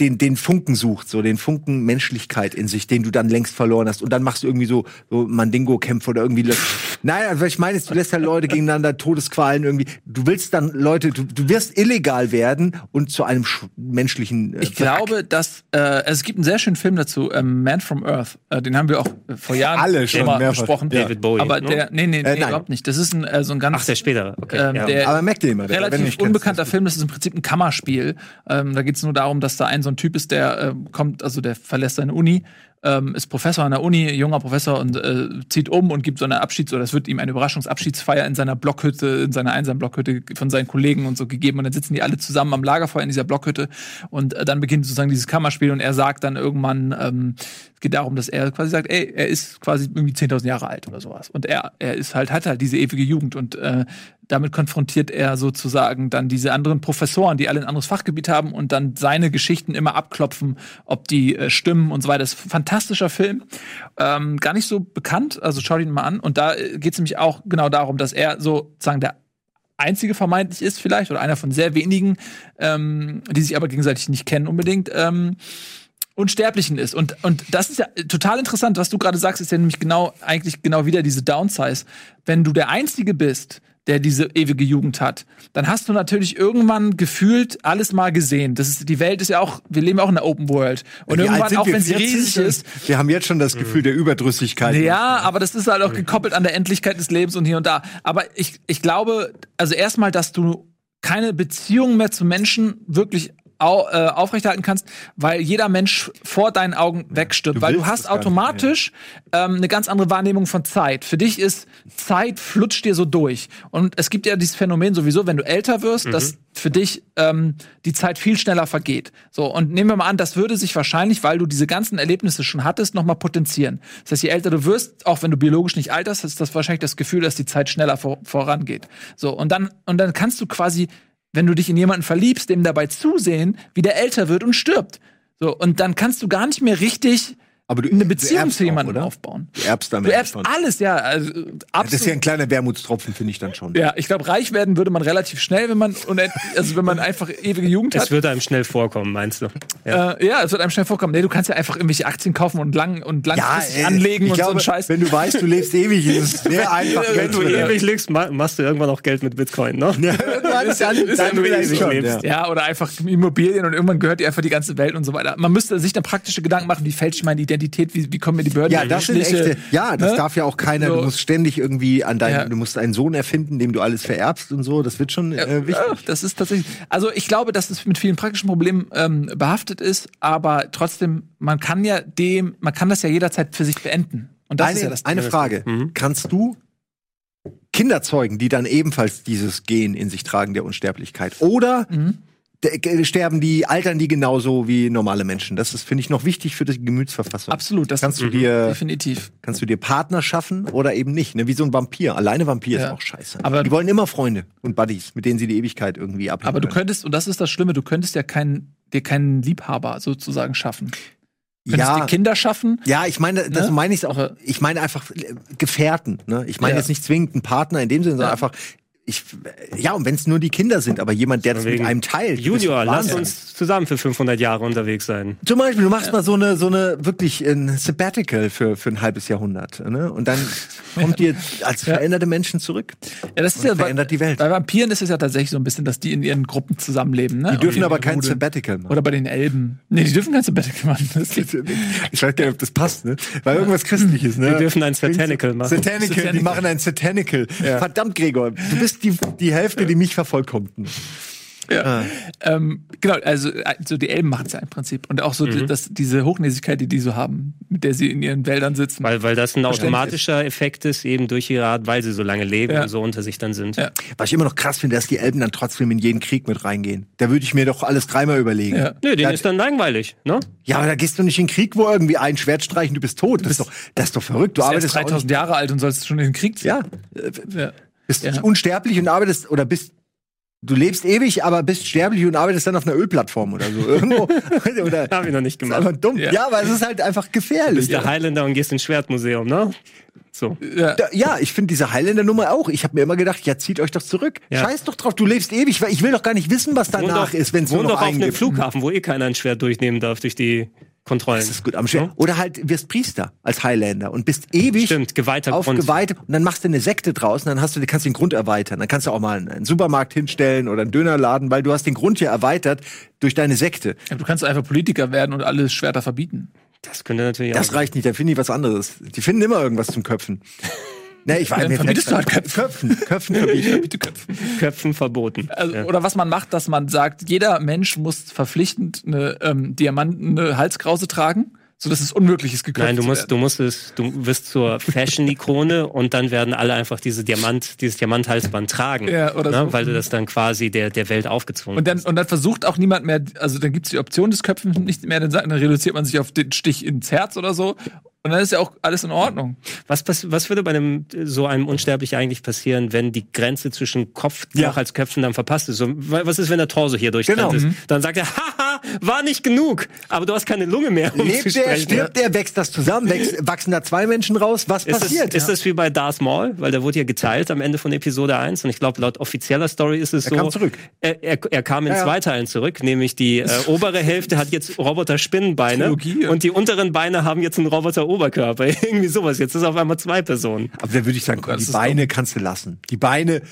den, den Funken sucht, so den Funken Menschlichkeit in sich, den du dann längst verloren hast. Und dann machst du irgendwie so, so Mandingo-Kämpfe oder irgendwie. Nein, also was ich meine, ist, du lässt halt Leute gegeneinander Todesqualen irgendwie. Du willst dann Leute, du, du wirst illegal werden und zu einem sch- menschlichen. Äh, Ich glaube, dass äh, also es gibt einen sehr schönen Film dazu, ähm, Man from Earth. Äh, den haben wir auch äh, vor Jahren Alle schon mal mehrfach. besprochen. Ja. David Bowie, Aber ne? der, nee, nee, nee Äh, nein. überhaupt nicht. Das ist ein, äh, so ein ganz Ach, der spätere. Okay. ähm, ja. der aber merkt ihr immer, relativ unbekannter Film. Das ist im Prinzip ein Kammerspiel. Ähm, da geht es nur darum, dass da ein so ein Typ ist, der äh, kommt, also der verlässt seine Uni, ähm, ist Professor an der Uni, junger Professor und äh, zieht um und gibt so eine Abschieds- oder es wird ihm eine Überraschungsabschiedsfeier in seiner Blockhütte, in seiner einsamen Blockhütte von seinen Kollegen und so gegeben und dann sitzen die alle zusammen am Lagerfeuer in dieser Blockhütte und äh, dann beginnt sozusagen dieses Kammerspiel und er sagt dann irgendwann, ähm, es geht darum, dass er quasi sagt, ey, er ist quasi irgendwie 10.000 Jahre alt oder sowas und er, er ist halt, hat halt diese ewige Jugend und äh, damit konfrontiert er sozusagen dann diese anderen Professoren, die alle ein anderes Fachgebiet haben und dann seine Geschichten immer abklopfen, ob die äh, stimmen und so weiter. Das ist ein fantastischer Film. Ähm, gar nicht so bekannt, also schau ihn mal an. Und da geht es nämlich auch genau darum, dass er sozusagen der einzige vermeintlich ist vielleicht oder einer von sehr wenigen, ähm, die sich aber gegenseitig nicht kennen unbedingt. Ähm, Unsterblichen ist. Und, und das ist ja total interessant, was du gerade sagst, ist ja nämlich genau, eigentlich genau wieder diese Downsize. Wenn du der Einzige bist, der diese ewige Jugend hat, dann hast du natürlich irgendwann gefühlt alles mal gesehen. Das ist, die Welt ist ja auch, wir leben ja auch in der Open World. Und Wie irgendwann, auch wenn sie 40? riesig ist, Wir haben jetzt schon das Gefühl der Überdrüssigkeit. ja, aber das ist halt auch gekoppelt an der Endlichkeit des Lebens und hier und da. Aber ich, ich glaube, also erstmal, dass du keine Beziehung mehr zu Menschen wirklich au, äh, aufrechterhalten kannst, weil jeder Mensch vor deinen Augen wegstirbt. Du weil du hast gar nicht, automatisch ähm, eine ganz andere Wahrnehmung von Zeit. Für dich ist Zeit flutscht dir so durch. Und es gibt ja dieses Phänomen sowieso, wenn du älter wirst, Mhm. dass für dich ähm, die Zeit viel schneller vergeht. So, und nehmen wir mal an, das würde sich wahrscheinlich, weil du diese ganzen Erlebnisse schon hattest, nochmal potenzieren. Das heißt, je älter du wirst, auch wenn du biologisch nicht alterst, ist das wahrscheinlich das Gefühl, dass die Zeit schneller vor, vorangeht. So, und dann, und dann kannst du quasi, wenn du dich in jemanden verliebst, dem dabei zusehen, wie der älter wird und stirbt. So, und dann kannst du gar nicht mehr richtig Aber du- eine Beziehung zu auch, jemandem oder? aufbauen. Du erbst damit Du erbst schon. alles, ja. Also, Das ist absolut. ja ein kleiner Wermutstropfen, finde ich dann schon. Ja, ich glaube, reich werden würde man relativ schnell, wenn man also wenn man [laughs] einfach ewige Jugend es hat. wird einem schnell vorkommen, meinst du? Ja. Äh, ja, es wird einem schnell vorkommen. Nee, du kannst ja einfach irgendwelche Aktien kaufen und lang und langfristig ey, anlegen ich und glaube, so einen Scheiß. Wenn du weißt, du lebst ewig, ist es sehr einfach. Wenn Geld du ewig lebst, ma- machst du irgendwann auch Geld mit Bitcoin, ne? [laughs] Irgendwann ist dann, wenn dann du ewig schon, lebst. ja. Ja, oder einfach Immobilien und irgendwann gehört dir einfach die ganze Welt und so weiter. Man müsste sich dann praktische Gedanken machen, wie fälscht ich meine Identität Identität, wie, wie kommen mir die Behörden Ja, das sind echte. Ja, das ne? darf ja auch keiner. So. Du musst ständig irgendwie an deinen, Ja. du musst einen Sohn erfinden, dem du alles vererbst und so. Das wird schon äh, wichtig. Ja, das ist tatsächlich. Also ich glaube, dass es mit vielen praktischen Problemen ähm, behaftet ist, aber trotzdem, man kann ja dem, man kann das ja jederzeit für sich beenden. Und das eine ist ja das eine. Frage. Mhm. Kannst du Kinder zeugen, die dann ebenfalls dieses Gen in sich tragen der Unsterblichkeit? Oder Mhm. Sterben die, altern die genauso wie normale Menschen? Das ist, finde ich, noch wichtig für die Gemütsverfassung. Absolut, das Kannst du ist dir, definitiv. kannst du dir Partner schaffen oder eben nicht? Ne? Wie so ein Vampir. Alleine Vampir Ja. ist auch scheiße. Aber- die wollen immer Freunde und Buddies, mit denen sie die Ewigkeit irgendwie abhängen. Aber du könntest, und das ist das Schlimme, du könntest ja keinen, dir keinen Liebhaber sozusagen schaffen. Du könntest ja, dir Kinder schaffen. Ja, ich meine, das Ne? meine ich auch. Ich meine einfach äh, Gefährten. Ne? Ich meine Ja. jetzt nicht zwingend einen Partner in dem Sinne, sondern einfach. Ich, ja, und wenn es nur die Kinder sind, aber jemand, der das mit einem teilt. Junior, lass uns zusammen für 500 Jahre unterwegs sein. Zum Beispiel, du machst mal so eine, so eine wirklich ein Sabbatical für, für ein halbes Jahrhundert. Ne? Und dann [laughs] kommt ihr als veränderte Menschen zurück. Ja, das ist Und ja bei, verändert die Welt. bei Vampiren ist es ja tatsächlich so ein bisschen, dass die in ihren Gruppen zusammenleben. Ne? Die dürfen aber kein Rudeln. Sabbatical machen. Oder bei den Elben. Nee, die dürfen kein Sabbatical machen. Das [laughs] geht. Ich weiß gar nicht, ob das passt, ne? Weil irgendwas Christliches, ne? Wir dürfen ein Satanical machen. Satanical, die Satanical. machen ein Satanical. Verdammt, Gregor, du bist die, die Hälfte, die mich vervollkommten. Ja. Ähm, genau, also äh, so die Elben machen es ja im Prinzip. Und auch so Mhm. die, das, diese Hochnäsigkeit, die die so haben, mit der sie in ihren Wäldern sitzen. Weil, weil das ein automatischer Effekt ist, eben durch ihre Art, weil sie so lange leben Ja. und so unter sich dann sind. Ja. Was ich immer noch krass finde, dass die Elben dann trotzdem in jeden Krieg mit reingehen. Da würde ich mir doch alles dreimal überlegen. Ja. Nö, denen Ja. ist dann langweilig, ne? Ja, aber da gehst du nicht in den Krieg, wo irgendwie ein Schwert streichen, du bist tot. Das ist doch, das ist doch verrückt. Du Du bist arbeitest erst auch 3000 Jahre alt und sollst schon in den Krieg ziehen. ja, Ja. Bist Ja. unsterblich und arbeitest oder bist du lebst ewig, aber bist sterblich und arbeitest dann auf einer Ölplattform oder so irgendwo. [laughs] oder Hab ich noch nicht ist gemacht. einfach dumm. Ja. Ja. aber es ist halt einfach gefährlich. bist der Highlander und gehst ins Schwertmuseum, ne? So. Ja. Da, ja, ich finde diese Highlander-Nummer auch. Ich habe mir immer gedacht, ja, zieht euch doch zurück. Ja. Scheiß doch drauf, du lebst ewig, weil ich will doch gar nicht wissen, was danach doch- ist, wenn es nur noch auf einen einem gibt. Flughafen, wo eh keiner ein Schwert durchnehmen darf durch die Kontrollen. Das ist gut am Schwert. Oder halt wirst Priester als Highlander und bist ewig Stimmt, geweihter auf Grund. Geweihte und dann machst du eine Sekte draußen, dann hast du, kannst du den Grund erweitern. Dann kannst du auch mal einen, Supermarkt hinstellen oder einen Dönerladen, weil du hast den Grund ja erweitert durch deine Sekte. Ja, Du kannst einfach Politiker werden und alle Schwerter verbieten. Das könnte natürlich Das auch. reicht nicht, dann finde ich was anderes. Die finden immer irgendwas zum Köpfen. Ne, ich weiß Dann mir verbietest du halt Köpfen. [laughs] Köpfen verbieten. Bitte Köpfen. [laughs] Köpfen verboten. Also, ja. Oder was man macht, dass man sagt, jeder Mensch muss verpflichtend eine ähm, diamantene Halskrause tragen, sodass es unmöglich ist, geköpft Nein, du zu musst, du musst es, du wirst zur Fashion-Ikone [laughs] und dann werden alle einfach diese Diamant, dieses Diamanthalsband tragen. Ja, oder ne? so. Weil du das dann quasi der, der Welt aufgezwungen Und dann, und dann versucht auch niemand mehr, also dann gibt's die Option des Köpfen nicht mehr, dann, dann reduziert man sich auf den Stich ins Herz oder so. Und dann ist ja auch alles in Ordnung. Was, was würde bei einem so einem Unsterblichen eigentlich passieren, wenn die Grenze zwischen Kopf Ja. noch als Köpfen dann verpasst ist? So, wa- was ist, wenn der Torso hier durchtrennt Genau. ist? Dann sagt er, [laughs] haha, war nicht genug, aber du hast keine Lunge mehr, um Lebt zu der, stirbt der, wächst das zusammen, wächst, [laughs] wachsen da zwei Menschen raus? Was Ist das, passiert? ist das wie bei Darth Maul? Weil der wurde ja geteilt am Ende von Episode 1 und ich glaube, laut offizieller Story ist es Er so. kam zurück. Er, er, er kam in Ja, ja. zwei Teilen zurück, nämlich die äh, obere Hälfte hat jetzt Roboter-Spinnenbeine ja. und die unteren Beine haben jetzt einen Roboter-Oberkörper. [laughs] Irgendwie sowas. Jetzt ist auf einmal zwei Personen. Aber dann würde ich sagen, komm, Das die Beine kannst du lassen. Die Beine,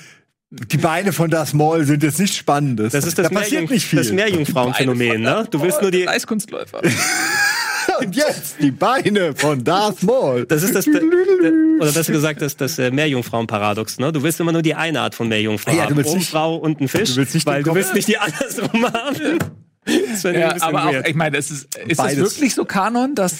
die Beine von das Maul sind jetzt nicht spannendes. Das ist das, da passiert nicht viel. das Meerjungfrauenphänomen, ne? Du willst nur die, Eiskunstläufer. [laughs] [laughs] Und jetzt die Beine von Darth Maul. Das ist das, oder besser gesagt, das, das äh, Meerjungfrauen-Paradox, ne? Du willst immer nur die eine Art von Meerjungfrau Ah ja, haben. nicht- Frau und ein Fisch, du willst nicht weil du willst nicht die andersrum haben. Das wäre ein Ja, aber auch, weird. ich meine, es ist, ist das wirklich so Kanon, dass,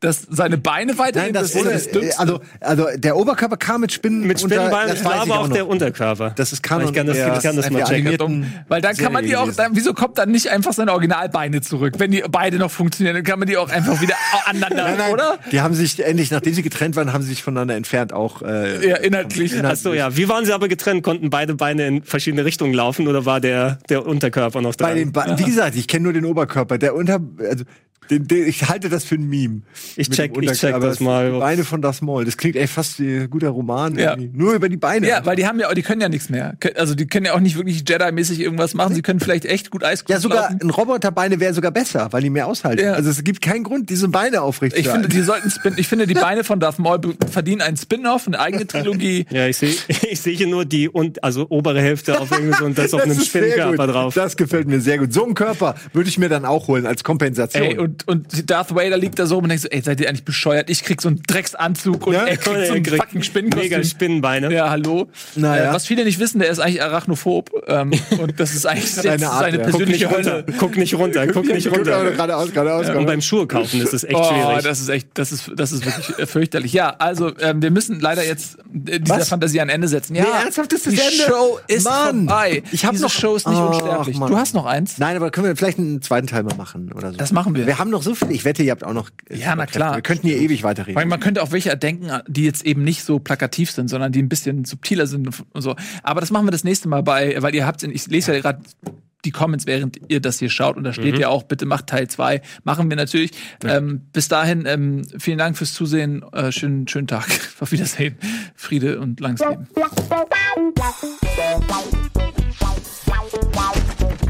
dass seine Beine weitergehen? Nein, das, ist das Dümmste. also, also der Oberkörper kam mit Spinnen. Mit unter- Spinnenbeinen, das weiß ich aber auch noch. der Unterkörper. Das ist Kanon Ich kann das, der- ich kann das mal checken. Weil dann kann man die auch, dann, wieso kommt dann nicht einfach seine Originalbeine zurück? Wenn die beide noch funktionieren, dann kann man die auch einfach wieder [laughs] aneinander, Nein, nein, oder? Die haben sich endlich, nachdem sie getrennt waren, haben sie sich voneinander entfernt auch. Äh, Ja, inhaltlich. Ach so, ja. Wie waren sie aber getrennt? Konnten beide Beine in verschiedene Richtungen laufen oder war der, der Unterkörper noch bei dran? den Be Wie gesagt, ich kenne nur den Oberkörper. Der Unter, also, den, den, ich halte das für ein Meme. Ich check- ich check das mal. Die Beine von das Maul. Das klingt echt fast wie ein guter Roman. Ja. irgendwie. Nur über die Beine. Ja, weil die haben ja, die können ja nichts mehr. Also die können ja auch nicht wirklich Jedi-mäßig irgendwas machen. Sie können vielleicht echt gut Eiskunst ja, sogar laufen. ein Roboterbeine wäre sogar besser, weil die mehr aushalten. Ja. Also es gibt keinen Grund, diese Beine aufrecht Ich zu finde, halten. die sollten Spin ich finde, die Beine von Darth Maul verdienen einen Spin-off, eine eigene Trilogie. [laughs] Ja, ich sehe [laughs] ich sehe hier nur die und also obere Hälfte auf irgendwie so und [laughs] das auf einem Spinnenkörper drauf. Das gefällt mir sehr gut. So einen Körper würde ich mir dann auch holen als Kompensation. Ey, und und, und Darth Vader liegt da so rum und denkt so, ey, seid ihr eigentlich bescheuert? Ich krieg so einen Drecksanzug und Ja, er kriegt so einen kriegt fucking Spinnenkostüm. Mega Spinnenbeine. Ja, hallo. Naja. Äh, was viele nicht wissen, der ist eigentlich arachnophob. Ähm, [laughs] und das ist eigentlich Seine Art, seine ja. Guck nicht persönliche runter, Hölle. guck nicht runter, guck nicht runter. Geradeaus, geradeaus, Und beim Schuhe kaufen ist es echt Oh, schwierig. das ist echt, das ist, das ist wirklich äh, fürchterlich. Ja, also ähm, wir müssen leider jetzt äh, dieser Was? Fantasie ein Ende setzen. Ja, Nee, ernsthaft ist das die Ende? Show ist Mann. vorbei. Ich hab Diese noch- Show ist nicht Ach, unsterblich. Mann. Du hast noch eins. Nein, aber können wir vielleicht einen zweiten Teil mal machen oder so? Das machen wir. Wir haben noch so viel. Ich wette, ihr habt auch noch. äh, Ja, na klar. Wir könnten hier ewig weiterreden. Weil man könnte auch welche erdenken, die jetzt eben nicht so plakativ sind, sondern die ein bisschen subtiler sind und so. Aber das machen wir das nächste Mal bei, weil ihr habt, ich lese ja gerade die Comments, während ihr das hier schaut. Und da steht ja auch, bitte macht Teil 2. Machen wir natürlich. Ähm, bis dahin, ähm, vielen Dank fürs Zusehen. Äh, schönen, schönen Tag. [laughs] Auf Wiedersehen. Friede und langes Leben. [laughs]